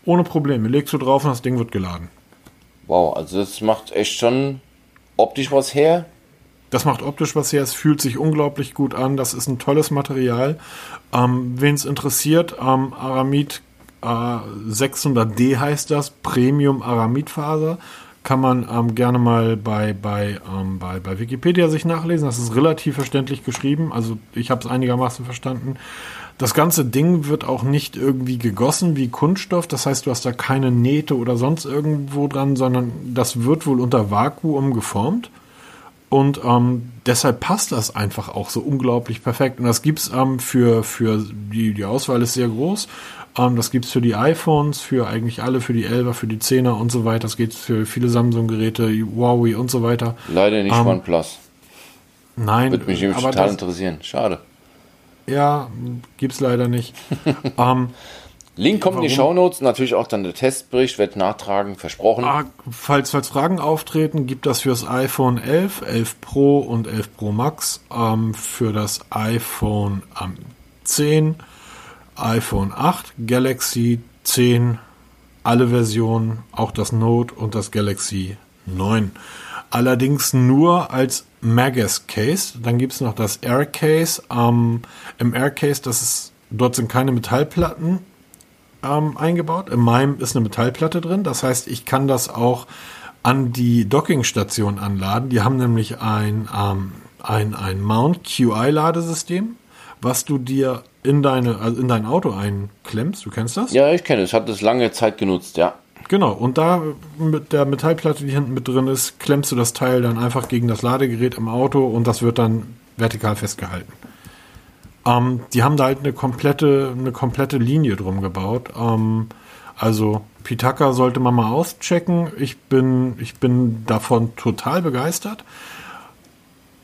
Ohne Probleme. Legst du drauf und das Ding wird geladen. Wow, also das macht echt schon optisch was her. Das macht optisch was her. Es fühlt sich unglaublich gut an. Das ist ein tolles Material. Ähm, Wen es interessiert, ähm, Aramid äh, 600D heißt das. Premium Aramidfaser. Kann man ähm, gerne mal bei, bei, ähm, bei, bei Wikipedia sich nachlesen. Das ist relativ verständlich geschrieben. Also ich habe es einigermaßen verstanden. Das ganze Ding wird auch nicht irgendwie gegossen wie Kunststoff. Das heißt, du hast da keine Nähte oder sonst irgendwo dran, sondern das wird wohl unter Vakuum geformt. Und ähm, deshalb passt das einfach auch so unglaublich perfekt. Und das gibt's ähm, für, für die, die Auswahl ist sehr groß. Ähm, das gibt's für die iPhones, für eigentlich alle, für die 11er, für die 10er und so weiter. Das geht für viele Samsung-Geräte, Huawei und so weiter. Leider nicht ähm, OnePlus. Nein. Würde mich nämlich total das, interessieren. Schade. Ja, gibt's leider nicht. ähm, Link kommt Warum? in die Shownotes, natürlich auch dann der Testbericht, wird nachtragen, versprochen. Ah, falls, falls Fragen auftreten, gibt das fürs iPhone 11, 11 Pro und 11 Pro Max, ähm, für das iPhone ähm, 10, iPhone 8, Galaxy 10, alle Versionen, auch das Note und das Galaxy 9. Allerdings nur als Magus Case. Dann gibt es noch das Air Case. Ähm, Im Air Case, das ist, dort sind keine Metallplatten ähm, eingebaut. In meinem ist eine Metallplatte drin. Das heißt, ich kann das auch an die Dockingstation anladen. Die haben nämlich ein, ähm, ein, ein Mount QI-Ladesystem, was du dir in deine, also in dein Auto einklemmst. Du kennst das? Ja, ich kenne es. Hat das lange Zeit genutzt, ja. Genau, und da mit der Metallplatte, die hinten mit drin ist, klemmst du das Teil dann einfach gegen das Ladegerät im Auto und das wird dann vertikal festgehalten. Ähm, die haben da halt eine komplette, eine komplette Linie drum gebaut. Ähm, also Pitaka sollte man mal auschecken. Ich bin, ich bin davon total begeistert.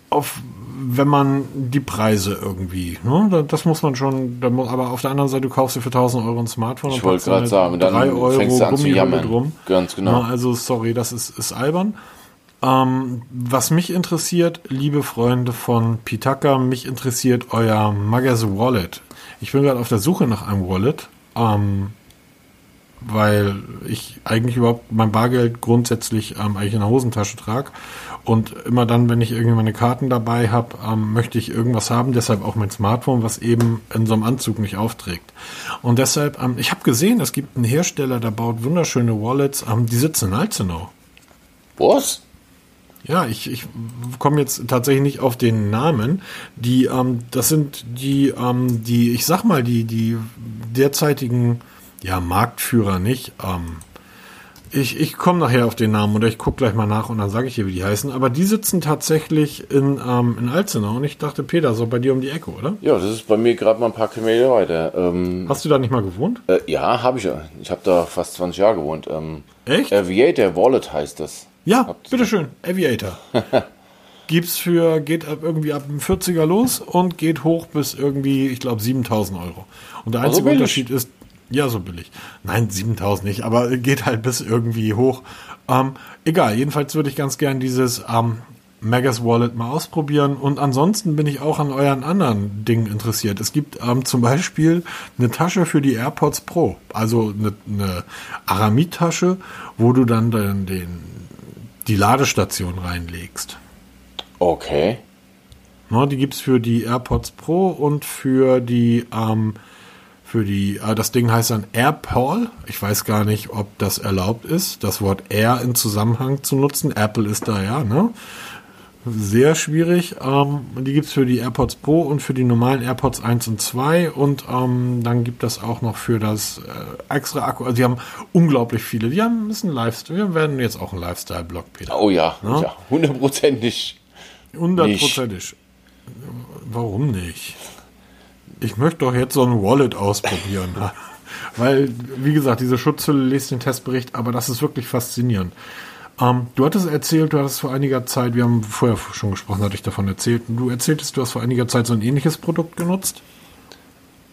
auf, wenn man die Preise irgendwie, ne, das muss man schon, aber auf der anderen Seite du kaufst du für 1000 Euro ein Smartphone ich wollte gerade sagen, dann 3 Euro fängst du an zu jammern. Drum. Ganz genau. Na, also sorry, das ist, ist albern. Ähm, was mich interessiert, liebe Freunde von Pitaka, mich interessiert euer Magaz Wallet. Ich bin gerade auf der Suche nach einem Wallet, ähm, weil ich eigentlich überhaupt mein Bargeld grundsätzlich ähm, eigentlich in der Hosentasche trage. Und immer dann, wenn ich irgendwie meine Karten dabei habe, ähm, möchte ich irgendwas haben, deshalb auch mein Smartphone, was eben in so einem Anzug nicht aufträgt. Und deshalb, ähm, ich habe gesehen, es gibt einen Hersteller, der baut wunderschöne Wallets, ähm, die sitzen in Alzenau. Was? Ja, ich, ich komme jetzt tatsächlich nicht auf den Namen. Die, ähm, das sind die, ähm, die, ich sag mal, die, die derzeitigen, ja, Marktführer nicht. Ähm, ich, ich komme nachher auf den Namen oder ich gucke gleich mal nach und dann sage ich dir, wie die heißen. Aber die sitzen tatsächlich in, ähm, in Alzenau und ich dachte, Peter, so bei dir um die Ecke, oder? Ja, das ist bei mir gerade mal ein paar Kilometer weiter. Ähm, Hast du da nicht mal gewohnt? Äh, ja, habe ich ja. Ich habe da fast 20 Jahre gewohnt. Ähm, Echt? Aviator Wallet heißt das. Ja, bitteschön, Aviator. Gibt's für, geht ab irgendwie ab dem 40er los und geht hoch bis irgendwie, ich glaube, 7000 Euro. Und der einzige also Unterschied ist, ja, so billig. Nein, 7000 nicht, aber geht halt bis irgendwie hoch. Ähm, egal, jedenfalls würde ich ganz gern dieses ähm, Magas Wallet mal ausprobieren. Und ansonsten bin ich auch an euren anderen Dingen interessiert. Es gibt ähm, zum Beispiel eine Tasche für die AirPods Pro. Also eine, eine Aramid-Tasche, wo du dann den, den die Ladestation reinlegst. Okay. Na, die gibt es für die AirPods Pro und für die, ähm, für die, äh, das Ding heißt dann AirPal. Ich weiß gar nicht, ob das erlaubt ist, das Wort Air in Zusammenhang zu nutzen. Apple ist da ja, ne? sehr schwierig. Ähm, die gibt es für die AirPods Pro und für die normalen AirPods 1 und 2 und ähm, dann gibt es auch noch für das äh, extra Akku. Also die haben unglaublich viele. Die haben ist ein Lifestyle. Wir werden jetzt auch ein Lifestyle-Blog, Peter. Oh ja, ja, hundertprozentig. Hundertprozentig. Warum nicht? Ich möchte doch jetzt so ein Wallet ausprobieren. Weil, wie gesagt, diese Schutzhülle lest den Testbericht, aber das ist wirklich faszinierend. Ähm, du hattest erzählt, du hattest vor einiger Zeit, wir haben vorher schon gesprochen, hatte ich davon erzählt, du erzähltest, du hast vor einiger Zeit so ein ähnliches Produkt genutzt?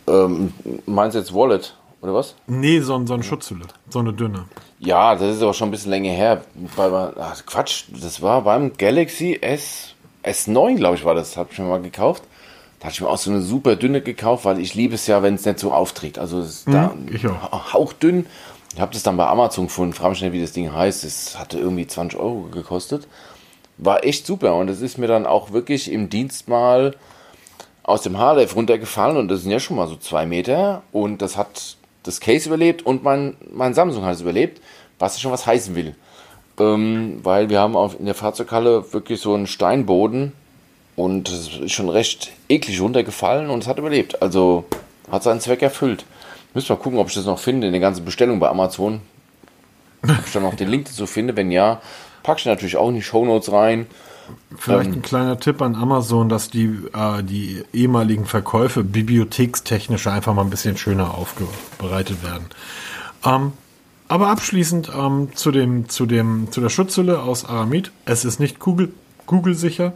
Ähm, meinst du jetzt Wallet oder was? Nee, so, so eine Schutzhülle, so eine dünne. Ja, das ist aber schon ein bisschen länger her. Bei, ach, Quatsch, das war beim Galaxy S, S9, glaube ich, war das, habe ich mir mal gekauft. Da hatte ich mir auch so eine super dünne gekauft, weil ich liebe es ja, wenn es nicht so aufträgt. Also es mhm, da ich auch. hauchdünn ich habe das dann bei Amazon gefunden, frage mich schnell, wie das Ding heißt. Es hatte irgendwie 20 Euro gekostet. War echt super und es ist mir dann auch wirklich im Dienst mal aus dem Haarleif runtergefallen und das sind ja schon mal so zwei Meter und das hat das Case überlebt und mein, mein Samsung hat es überlebt, was schon was heißen will. Ähm, weil wir haben auf, in der Fahrzeughalle wirklich so einen Steinboden und es ist schon recht eklig runtergefallen und es hat überlebt. Also hat seinen Zweck erfüllt. Müssen wir gucken, ob ich das noch finde in der ganzen Bestellung bei Amazon. Ob ich da noch den Link dazu finde. Wenn ja, packe ich natürlich auch in die Show Notes rein. Vielleicht ähm, ein kleiner Tipp an Amazon, dass die, äh, die ehemaligen Verkäufe bibliothekstechnisch einfach mal ein bisschen schöner aufbereitet werden. Ähm, aber abschließend ähm, zu, dem, zu, dem, zu der Schutzhülle aus Aramid. Es ist nicht Google, Google sicher.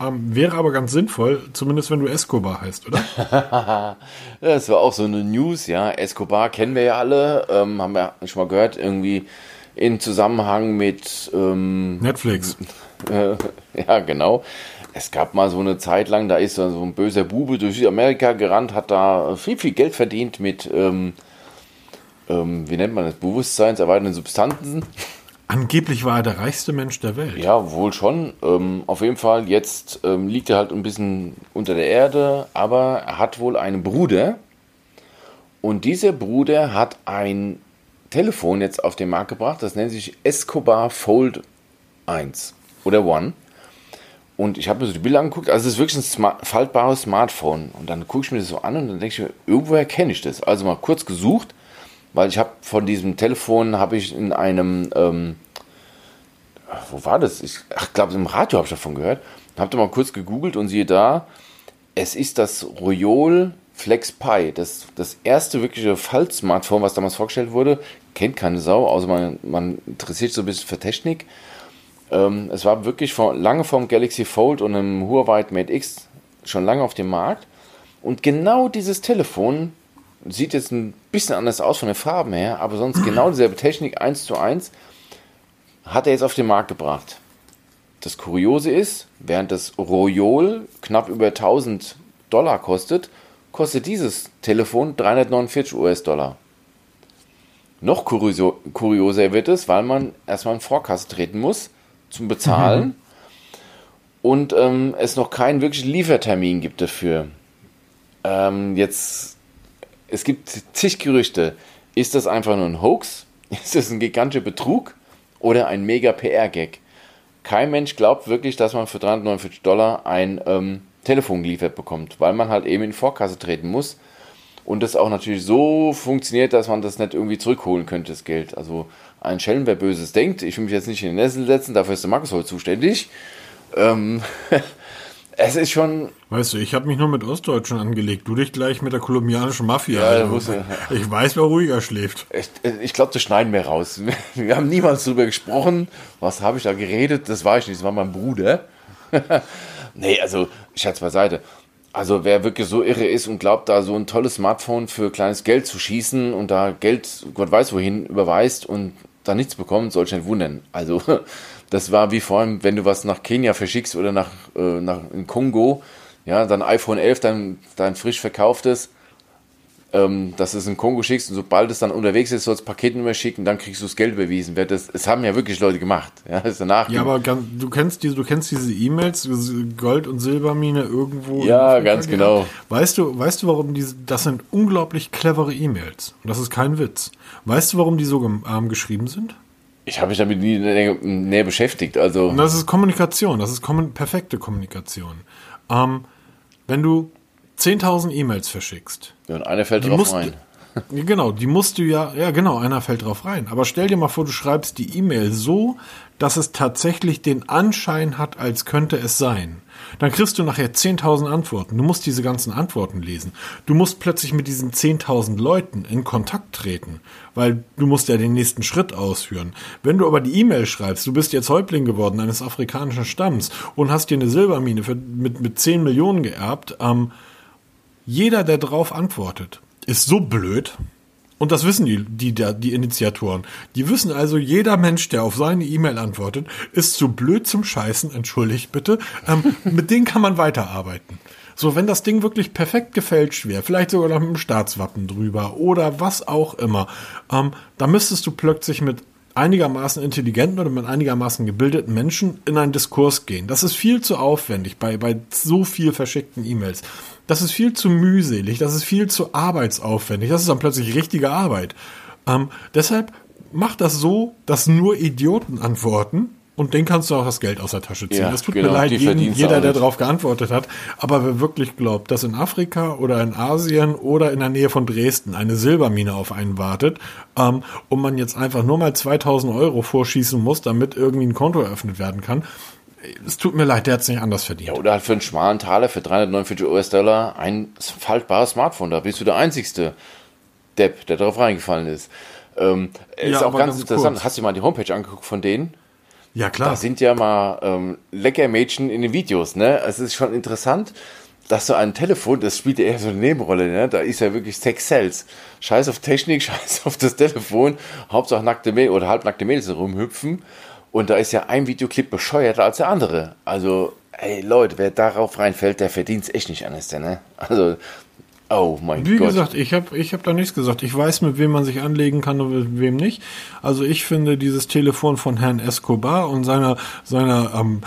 Ähm, wäre aber ganz sinnvoll, zumindest wenn du Escobar heißt, oder? das war auch so eine News, ja. Escobar kennen wir ja alle, ähm, haben wir schon mal gehört, irgendwie in Zusammenhang mit ähm, Netflix. Äh, ja, genau. Es gab mal so eine Zeit lang, da ist so ein böser Bube durch Südamerika gerannt, hat da viel, viel Geld verdient mit, ähm, ähm, wie nennt man das, bewusstseinserweiternden Substanzen. Angeblich war er der reichste Mensch der Welt. Ja, wohl schon. Ähm, auf jeden Fall, jetzt ähm, liegt er halt ein bisschen unter der Erde, aber er hat wohl einen Bruder. Und dieser Bruder hat ein Telefon jetzt auf den Markt gebracht, das nennt sich Escobar Fold 1 oder One. Und ich habe mir so die Bilder angeguckt, also es ist wirklich ein smart, faltbares Smartphone. Und dann gucke ich mir das so an und dann denke ich mir, irgendwoher kenne ich das. Also mal kurz gesucht weil ich habe von diesem Telefon habe ich in einem ähm, wo war das? Ich glaube im Radio habe ich davon gehört. Habe da mal kurz gegoogelt und siehe da, es ist das Royol Flex Pi, das, das erste wirkliche Fall-Smartphone, was damals vorgestellt wurde. Kennt keine Sau, außer man, man interessiert sich so ein bisschen für Technik. Ähm, es war wirklich vor, lange vom Galaxy Fold und einem Huawei Mate X schon lange auf dem Markt. Und genau dieses Telefon sieht jetzt ein bisschen anders aus von den Farben her, aber sonst genau dieselbe Technik, 1 zu 1, hat er jetzt auf den Markt gebracht. Das Kuriose ist, während das Royol knapp über 1000 Dollar kostet, kostet dieses Telefon 349 US-Dollar. Noch kurioser wird es, weil man erstmal in Vorkasse treten muss zum Bezahlen mhm. und ähm, es noch keinen wirklichen Liefertermin gibt dafür. Ähm, jetzt, es gibt zig Gerüchte. Ist das einfach nur ein Hoax? Ist das ein gigantischer Betrug oder ein mega PR-Gag? Kein Mensch glaubt wirklich, dass man für 349 Dollar ein ähm, Telefon geliefert bekommt, weil man halt eben in Vorkasse treten muss und das auch natürlich so funktioniert, dass man das nicht irgendwie zurückholen könnte, das Geld. Also ein Schelm, wer Böses denkt, ich will mich jetzt nicht in den Nessel setzen, dafür ist der Markus heute zuständig. Ähm, es ist schon. Weißt du, ich habe mich nur mit Ostdeutschen angelegt, du dich gleich mit der kolumbianischen Mafia. Ja, muss, ich weiß, wer ruhiger schläft. Ich, ich glaube, das schneiden wir raus. Wir haben niemals darüber gesprochen. Was habe ich da geredet? Das war ich nicht, das war mein Bruder. nee, also, Schatz beiseite. Also wer wirklich so irre ist und glaubt, da so ein tolles Smartphone für kleines Geld zu schießen und da Geld, Gott weiß wohin, überweist und da nichts bekommt, soll ich nicht wundern. Also das war wie vor allem, wenn du was nach Kenia verschickst oder nach, äh, nach in Kongo, ja, dann iPhone 11, dann dein frisch verkauftes, ähm, dass du es in Kongo schickst und sobald es dann unterwegs ist, sollst du Paketnummer schicken, dann kriegst du das Geld überwiesen. Das, das haben ja wirklich Leute gemacht. Ja, das danach ja aber ganz, du kennst diese, du kennst diese E-Mails, Gold- und Silbermine irgendwo. Ja, ganz genau. Weißt du, weißt du, warum diese, das sind unglaublich clevere E-Mails. Das ist kein Witz. Weißt du, warum die so ähm, geschrieben sind? Ich habe mich damit nie näher, beschäftigt. Also. das ist Kommunikation, das ist kom perfekte Kommunikation. Ähm, wenn du 10.000 E-Mails verschickst. Ja, und einer fällt drauf musst, rein. Genau, die musst du ja, ja genau, einer fällt drauf rein. Aber stell dir mal vor, du schreibst die E-Mail so, dass es tatsächlich den Anschein hat, als könnte es sein. Dann kriegst du nachher 10.000 Antworten. Du musst diese ganzen Antworten lesen. Du musst plötzlich mit diesen 10.000 Leuten in Kontakt treten, weil du musst ja den nächsten Schritt ausführen. Wenn du aber die E-Mail schreibst, du bist jetzt Häuptling geworden eines afrikanischen Stamms und hast dir eine Silbermine für, mit, mit 10 Millionen geerbt, ähm, jeder, der drauf antwortet, ist so blöd. Und das wissen die, die, die Initiatoren. Die wissen also, jeder Mensch, der auf seine E-Mail antwortet, ist zu blöd zum Scheißen, entschuldigt bitte. Ähm, mit denen kann man weiterarbeiten. So, wenn das Ding wirklich perfekt gefälscht wäre, vielleicht sogar noch mit einem Staatswappen drüber oder was auch immer, ähm, da müsstest du plötzlich mit einigermaßen intelligenten oder mit einigermaßen gebildeten Menschen in einen Diskurs gehen. Das ist viel zu aufwendig bei, bei so viel verschickten E-Mails. Das ist viel zu mühselig, das ist viel zu arbeitsaufwendig, das ist dann plötzlich richtige Arbeit. Ähm, deshalb mach das so, dass nur Idioten antworten und den kannst du auch das Geld aus der Tasche ziehen. Ja, das tut genau, mir leid, jeden, jeder, der darauf geantwortet hat. Aber wer wirklich glaubt, dass in Afrika oder in Asien oder in der Nähe von Dresden eine Silbermine auf einen wartet ähm, und man jetzt einfach nur mal 2000 Euro vorschießen muss, damit irgendwie ein Konto eröffnet werden kann, es tut mir leid, der hat es nicht anders verdient. Ja, oder halt für einen schmalen Taler für 349 US-Dollar ein faltbares Smartphone. Da bist du der einzigste Depp, der darauf reingefallen ist. Ähm, ja, ist auch ganz, ganz interessant. Kurz. Hast du mal die Homepage angeguckt von denen? Ja, klar. Da sind ja mal ähm, lecker Mädchen in den Videos, ne? Es ist schon interessant, dass so ein Telefon, das spielt ja eher so eine Nebenrolle, ne? Da ist ja wirklich Sex Sales. Scheiß auf Technik, scheiß auf das Telefon. Hauptsache nackte Mädels oder halbnackte Mädels rumhüpfen. Und da ist ja ein Videoclip bescheuerter als der andere. Also, ey Leute, wer darauf reinfällt, der verdient es echt nicht an, ist der, ne? Also, oh mein Wie Gott. Wie gesagt, ich habe ich hab da nichts gesagt. Ich weiß, mit wem man sich anlegen kann und mit wem nicht. Also ich finde dieses Telefon von Herrn Escobar und seiner, seiner ähm,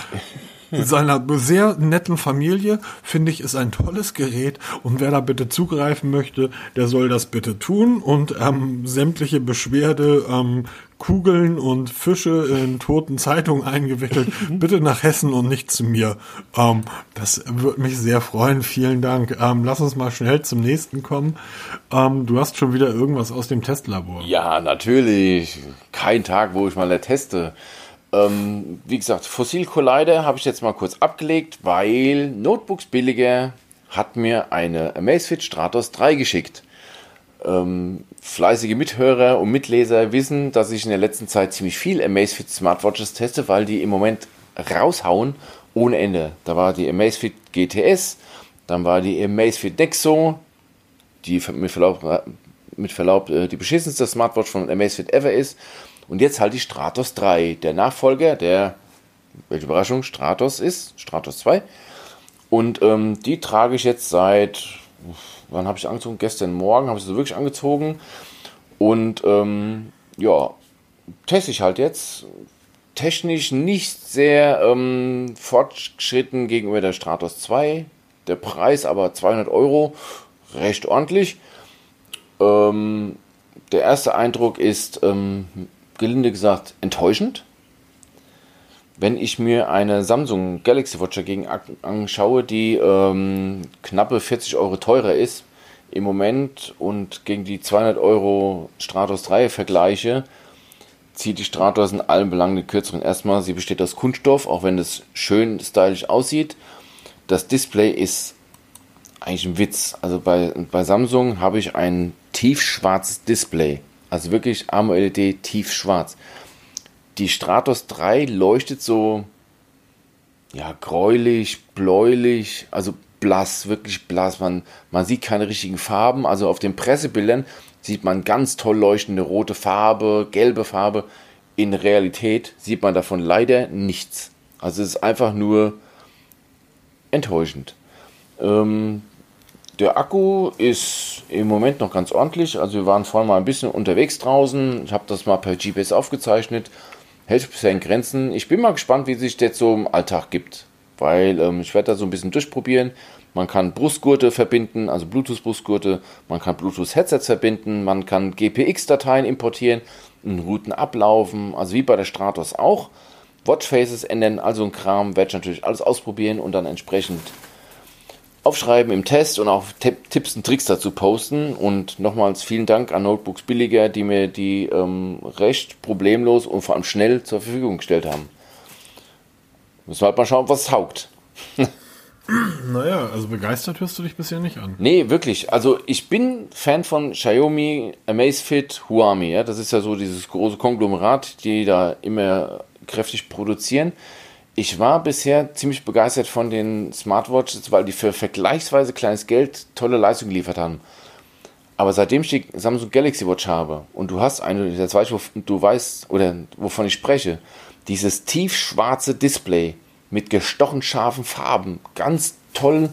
seiner sehr netten Familie, finde ich, ist ein tolles Gerät. Und wer da bitte zugreifen möchte, der soll das bitte tun und ähm, sämtliche Beschwerde, ähm, Kugeln und Fische in toten Zeitungen eingewickelt, bitte nach Hessen und nicht zu mir. Ähm, das würde mich sehr freuen. Vielen Dank. Ähm, lass uns mal schnell zum nächsten kommen. Ähm, du hast schon wieder irgendwas aus dem Testlabor. Ja, natürlich. Kein Tag, wo ich mal teste. Ähm, wie gesagt, Fossil Collider habe ich jetzt mal kurz abgelegt, weil Notebooks Billiger hat mir eine Amazfit Stratos 3 geschickt. ähm, fleißige Mithörer und Mitleser wissen, dass ich in der letzten Zeit ziemlich viel Amazfit Smartwatches teste, weil die im Moment raushauen ohne Ende. Da war die Amazfit GTS, dann war die Amazfit Nexo, die mit Verlaub, mit Verlaub äh, die beschissenste Smartwatch von Amazfit ever ist. Und jetzt halt die Stratos 3, der Nachfolger, der, welche Überraschung, Stratos ist, Stratos 2. Und ähm, die trage ich jetzt seit, wann habe ich angezogen? Gestern Morgen habe ich sie wirklich angezogen. Und ähm, ja, teste ich halt jetzt. Technisch nicht sehr ähm, fortgeschritten gegenüber der Stratos 2. Der Preis aber 200 Euro, recht ordentlich. Ähm, der erste Eindruck ist, ähm, gelinde gesagt, enttäuschend. Wenn ich mir eine Samsung Galaxy Watch dagegen anschaue, die ähm, knappe 40 Euro teurer ist im Moment und gegen die 200 Euro Stratos 3 vergleiche, zieht die Stratos in allen Belangen den kürzeren. Erstmal, sie besteht aus Kunststoff, auch wenn es schön stylisch aussieht. Das Display ist eigentlich ein Witz. Also bei, bei Samsung habe ich ein tiefschwarzes Display. Also wirklich AMOLED tiefschwarz. Die Stratos 3 leuchtet so ja, gräulich, bläulich, also blass, wirklich blass. Man, man sieht keine richtigen Farben. Also auf den Pressebildern sieht man ganz toll leuchtende rote Farbe, gelbe Farbe. In Realität sieht man davon leider nichts. Also es ist einfach nur enttäuschend. Ähm, der Akku ist im Moment noch ganz ordentlich. Also wir waren vorhin mal ein bisschen unterwegs draußen. Ich habe das mal per GPS aufgezeichnet. Hält bisher in Grenzen. Ich bin mal gespannt, wie sich das so im Alltag gibt. Weil ähm, ich werde da so ein bisschen durchprobieren. Man kann Brustgurte verbinden, also Bluetooth-Brustgurte. Man kann Bluetooth-Headsets verbinden. Man kann GPX-Dateien importieren und Routen ablaufen. Also wie bei der Stratos auch. Watchfaces ändern, also ein Kram. Werde ich natürlich alles ausprobieren und dann entsprechend aufschreiben im Test und auch Tipps und Tricks dazu posten. Und nochmals vielen Dank an Notebooks Billiger, die mir die ähm, recht problemlos und vor allem schnell zur Verfügung gestellt haben. Müssen wir halt mal schauen, was es taugt. naja, also begeistert hörst du dich bisher nicht an. Nee, wirklich. Also ich bin Fan von Xiaomi, Amazfit, Huami. Ja? Das ist ja so dieses große Konglomerat, die da immer kräftig produzieren. Ich war bisher ziemlich begeistert von den Smartwatches, weil die für vergleichsweise kleines Geld tolle Leistung geliefert haben. Aber seitdem ich die Samsung Galaxy Watch habe und du hast eine, jetzt weiß ich, du weißt, oder wovon ich spreche, dieses tiefschwarze Display mit gestochen scharfen Farben, ganz toll.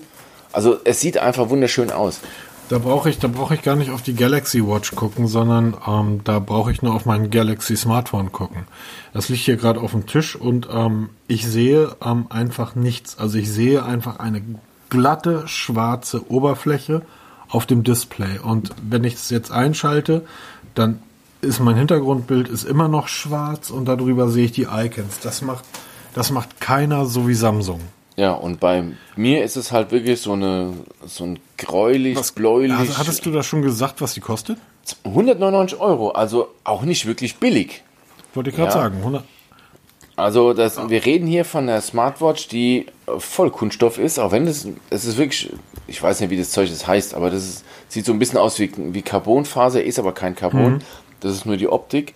Also es sieht einfach wunderschön aus. Da brauche ich, da brauche ich gar nicht auf die Galaxy Watch gucken, sondern ähm, da brauche ich nur auf mein Galaxy Smartphone gucken. Das liegt hier gerade auf dem Tisch und ähm, ich sehe ähm, einfach nichts. Also ich sehe einfach eine glatte schwarze Oberfläche auf dem Display. Und wenn ich es jetzt einschalte, dann ist mein Hintergrundbild ist immer noch schwarz und darüber sehe ich die Icons. Das macht, das macht keiner so wie Samsung. Ja, und bei mir ist es halt wirklich so eine so ein gräulich, was, bläulich. Also hattest du da schon gesagt, was die kostet? 199 Euro, also auch nicht wirklich billig. Wollte ich gerade ja. sagen. 100 also das, wir reden hier von der Smartwatch, die voll Kunststoff ist, auch wenn es, es ist wirklich, ich weiß nicht, wie das Zeug das heißt, aber das ist, sieht so ein bisschen aus wie, wie Carbonfaser, ist aber kein Carbon. Mhm. Das ist nur die Optik.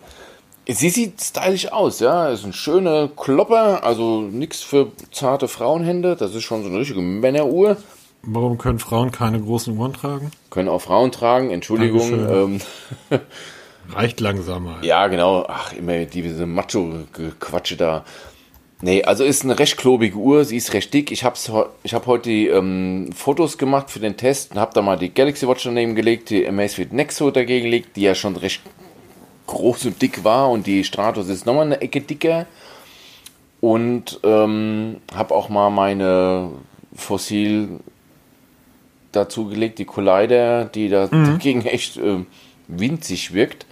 Sie sieht stylisch aus, ja. Ist ein schöner Klopper, also nichts für zarte Frauenhände. Das ist schon so eine richtige Männeruhr. Warum können Frauen keine großen Uhren tragen? Können auch Frauen tragen, Entschuldigung. Ähm, Reicht langsamer. Ja, genau. Ach, immer diese Macho-Quatsche da. Nee, also ist eine recht klobige Uhr, sie ist recht dick. Ich habe ich hab heute die ähm, Fotos gemacht für den Test und habe da mal die Galaxy Watch daneben gelegt, die Amazfit Nexo dagegen gelegt, die ja schon recht groß und dick war und die Stratos ist nochmal eine Ecke dicker. Und ähm, habe auch mal meine Fossil dazu gelegt, die Collider, die da mhm. dagegen echt äh, winzig wirkt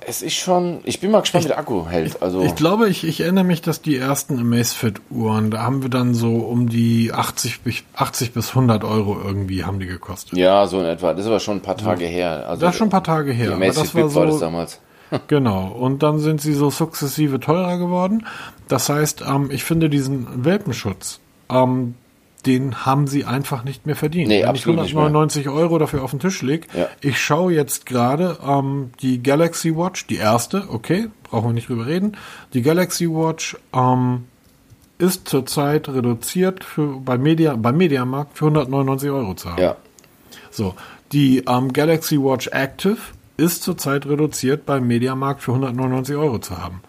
es ist schon, ich bin mal gespannt, ich, wie der Akku hält. Also ich, ich glaube, ich, ich erinnere mich, dass die ersten Amazfit-Uhren, da haben wir dann so um die 80, 80 bis 100 Euro irgendwie haben die gekostet. Ja, so in etwa. Das ist aber schon ein paar Tage her. Also das ist schon ein paar Tage her. Die Amazfit das war, so, war das damals. genau. Und dann sind sie so sukzessive teurer geworden. Das heißt, ähm, ich finde diesen Welpenschutz, ähm, den haben sie einfach nicht mehr verdient. Nee, Wenn ich absolut nicht 199 Euro dafür auf den Tisch lege, Ja. ich schaue jetzt gerade ähm, die Galaxy Watch, die erste, okay, brauchen wir nicht drüber reden. Die Galaxy Watch ähm, ist zurzeit reduziert für, bei Media, beim Mediamarkt für 199 Euro zu haben. Ja. So, die ähm, Galaxy Watch Active ist zurzeit reduziert beim Mediamarkt für 199 Euro zu haben.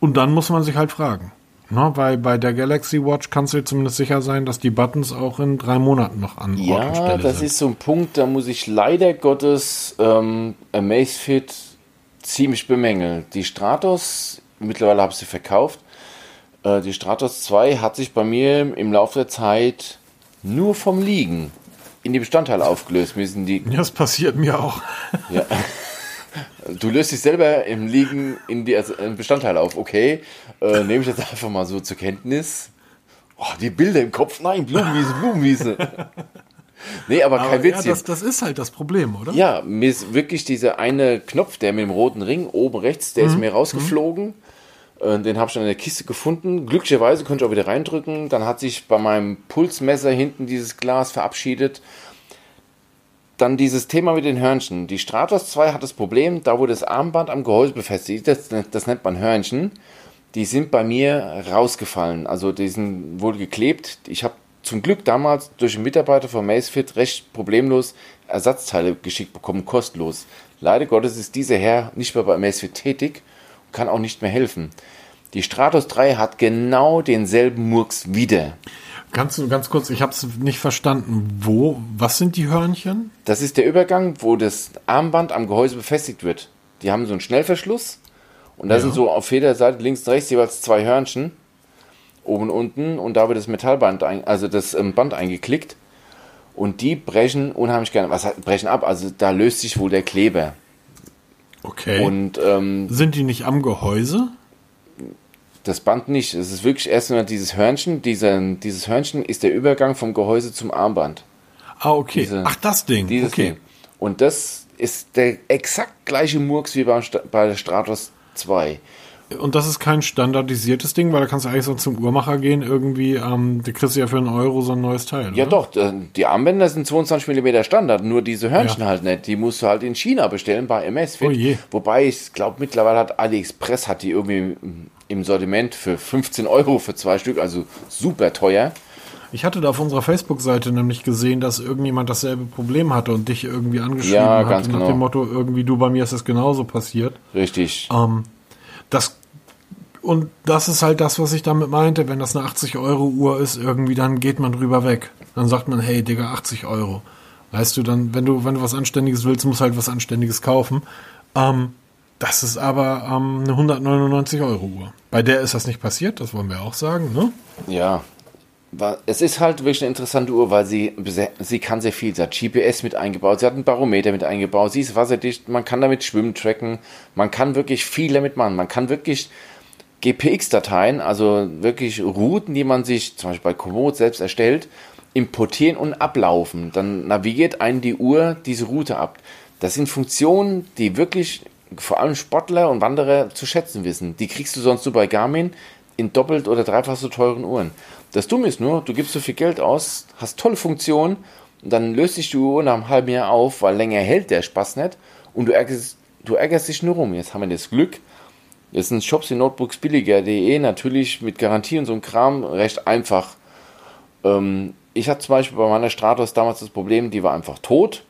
Und dann muss man sich halt fragen. Ne, weil bei der Galaxy Watch kannst du dir zumindest sicher sein, dass die Buttons auch in drei Monaten noch an Ort und Ja, Stelle das sind. ist so ein Punkt, da muss ich leider Gottes ähm, Amazfit ziemlich bemängeln. Die Stratos, mittlerweile habe ich sie verkauft, äh, die Stratos 2 hat sich bei mir im Laufe der Zeit nur vom Liegen in die Bestandteile aufgelöst. Mir sind die, ja, das passiert mir auch. ja. Du löst dich selber im Liegen in die also, Bestandteile auf. Okay, äh, nehme ich jetzt einfach mal so zur Kenntnis. Oh, die Bilder im Kopf, nein, Blumenwiese, Blumenwiese. nee, aber, kein Aber Witz ja, das, das ist halt das Problem, oder? Ja, mir ist wirklich dieser eine Knopf, der mit dem roten Ring oben rechts, der ist Mhm. mir rausgeflogen. Äh, Den habe ich dann in der Kiste gefunden. Glücklicherweise konnte ich auch wieder reindrücken. Dann hat sich bei meinem Pulsmesser hinten dieses Glas verabschiedet. Dann dieses Thema mit den Hörnchen. Die Stratos 2 hat das Problem, da wo das Armband am Gehäuse befestigt ist, das, das nennt man Hörnchen, die sind bei mir rausgefallen. Also die sind wohl geklebt. Ich habe zum Glück damals durch einen Mitarbeiter von Macefit recht problemlos Ersatzteile geschickt bekommen, kostenlos. Leider Gottes ist dieser Herr nicht mehr bei Macefit tätig und kann auch nicht mehr helfen. Die Stratos 3 hat genau denselben Murks wieder. Kannst du ganz kurz, ich habe es nicht verstanden, wo, was sind die Hörnchen? Das ist der Übergang, wo das Armband am Gehäuse befestigt wird. Die haben so einen Schnellverschluss und da Ja. sind so auf jeder Seite links und rechts jeweils zwei Hörnchen. Oben und unten und da wird das Metallband, ein, also das ähm, Band eingeklickt und die brechen unheimlich gerne, was heißt, brechen ab, also da löst sich wohl der Kleber. Okay. Und ähm, sind die nicht am Gehäuse? das Band nicht. Es ist wirklich erst nur dieses Hörnchen. Dieser, dieses Hörnchen ist der Übergang vom Gehäuse zum Armband. Ah, okay. Diese- Ach, das Ding. Dieses okay. Ding. Und das ist der exakt gleiche Murks wie beim, bei der Stratos 2. Und das ist kein standardisiertes Ding, weil da kannst du eigentlich so zum Uhrmacher gehen, irgendwie, ähm, da kriegst du ja für einen Euro so ein neues Teil. Ja oder? doch, äh, die Armbänder sind 22 mm Standard, nur diese Hörnchen Ja. halt nicht. Die musst du halt in China bestellen bei MS Fit. Oh je. Wobei ich glaube mittlerweile hat AliExpress hat die irgendwie im Sortiment für 15 Euro für zwei Stück, also super teuer. Ich hatte da auf unserer Facebook-Seite nämlich gesehen, dass irgendjemand dasselbe Problem hatte und dich irgendwie angeschrieben Ja, hat ganz nach genau. dem Motto, irgendwie du, bei mir ist das genauso passiert. Richtig. Ähm, das und das ist halt das, was ich damit meinte. Wenn das eine 80 Euro Uhr ist, irgendwie, dann geht man drüber weg. Dann sagt man, hey, Digga, 80 Euro. Weißt du, dann, wenn du, wenn du was Anständiges willst, musst du halt was Anständiges kaufen. Ähm, das ist aber ähm, eine 199 Euro Uhr. Bei der ist das nicht passiert, das wollen wir auch sagen, ne? Ja. Es ist halt wirklich eine interessante Uhr, weil sie, sie kann sehr viel. Sie hat GPS mit eingebaut, sie hat einen Barometer mit eingebaut, sie ist wasserdicht, man kann damit Schwimmen tracken, man kann wirklich viel damit machen. Man kann wirklich GPX-Dateien, also wirklich Routen, die man sich zum Beispiel bei Komoot selbst erstellt, importieren und ablaufen. Dann navigiert einen die Uhr diese Route ab. Das sind Funktionen, die wirklich vor allem Sportler und Wanderer zu schätzen wissen. Die kriegst du sonst nur bei Garmin in doppelt oder dreifach so teuren Uhren. Das Dumme ist nur, du gibst so viel Geld aus, hast tolle Funktionen und dann löst sich die Uhr nach einem halben Jahr auf, weil länger hält der Spaß nicht und du ärgerst, du ärgerst dich nur rum. Jetzt haben wir das Glück, Jetzt sind Shops in Notebooks billiger.de natürlich mit Garantie und so einem Kram recht einfach. Ähm, ich hatte zum Beispiel bei meiner Stratos damals das Problem, die war einfach tot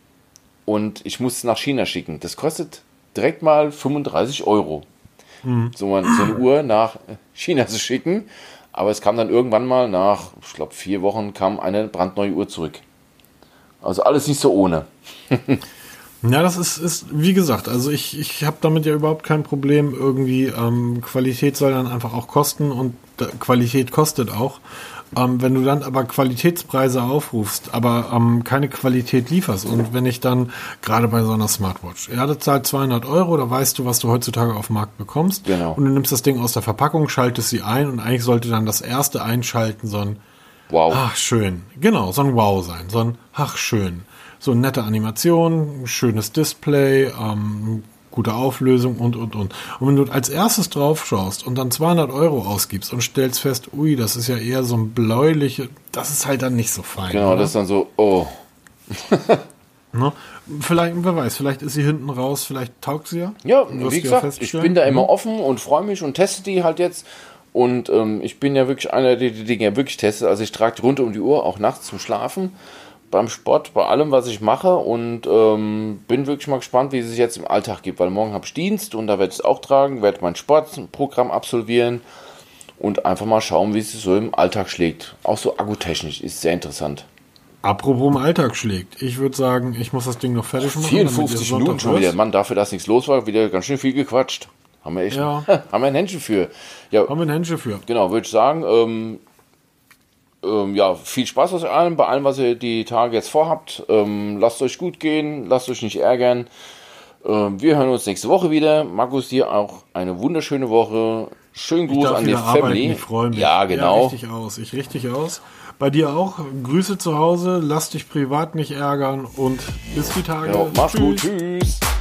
und ich musste nach China schicken. Das kostet direkt mal 35 Euro. So, man, so eine Uhr nach China zu schicken. Aber es kam dann irgendwann mal nach, ich glaube, vier Wochen kam eine brandneue Uhr zurück. Also alles nicht so ohne. Ja, das ist, ist wie gesagt, also ich, ich habe damit ja überhaupt kein Problem. Irgendwie ähm, Qualität soll dann einfach auch kosten und Qualität kostet auch. Ähm, wenn du dann aber Qualitätspreise aufrufst, aber ähm, keine Qualität lieferst und wenn ich dann gerade bei so einer Smartwatch, ja, das zahlt 200 Euro, da weißt du, was du heutzutage auf dem Markt bekommst. Genau. Und du nimmst das Ding aus der Verpackung, schaltest sie ein und eigentlich sollte dann das erste Einschalten so ein Wow. Ach, schön. Genau, so ein Wow sein. So ein Ach, schön. So eine nette Animation, ein schönes Display, ähm, gute Auflösung und, und, und. Und wenn du als erstes drauf schaust und dann 200 Euro ausgibst und stellst fest, ui, das ist ja eher so ein bläuliche, das ist halt dann nicht so fein. Genau, oder? das ist dann so, oh. Ne? Vielleicht, wer weiß, vielleicht ist sie hinten raus, vielleicht taugt sie ja. Ja, wie ja gesagt, ich bin da immer offen und freue mich und teste die halt jetzt. Und ähm, ich bin ja wirklich einer, der die Dinge ja wirklich testet. Also ich trage die rund um die Uhr, auch nachts zum Schlafen, beim Sport, bei allem, was ich mache. Und ähm, bin wirklich mal gespannt, wie es sich jetzt im Alltag gibt. Weil morgen habe ich Dienst und da werde ich es auch tragen, werde mein Sportprogramm absolvieren und einfach mal schauen, wie es sich so im Alltag schlägt. Auch so akkutechnisch ist sehr interessant. Apropos im Alltag schlägt. Ich würde sagen, ich muss das Ding noch fertig machen. damit ihr 54 Sonntag Minuten schon wieder. Mann, dafür, dass nichts los war, wieder ganz schön viel gequatscht. Haben wir echt Ja. haben wir ein Händchen für. Ja, Haben wir ein Händchen für. genau, würde ich sagen, ähm, ähm, ja, viel Spaß aus allem, bei allem, was ihr die Tage jetzt vorhabt. Ähm, lasst euch gut gehen, lasst euch nicht ärgern. Ähm, wir hören uns nächste Woche wieder. Markus, dir auch eine wunderschöne Woche. Schönen Gruß an die arbeiten, Family. ich freue mich. Ja, genau. richtig aus. Ich richtig aus. Bei dir auch. Grüße zu Hause. Lass dich privat nicht ärgern und bis die Tage. Ja, mach's gut. Tschüss. Tschüss.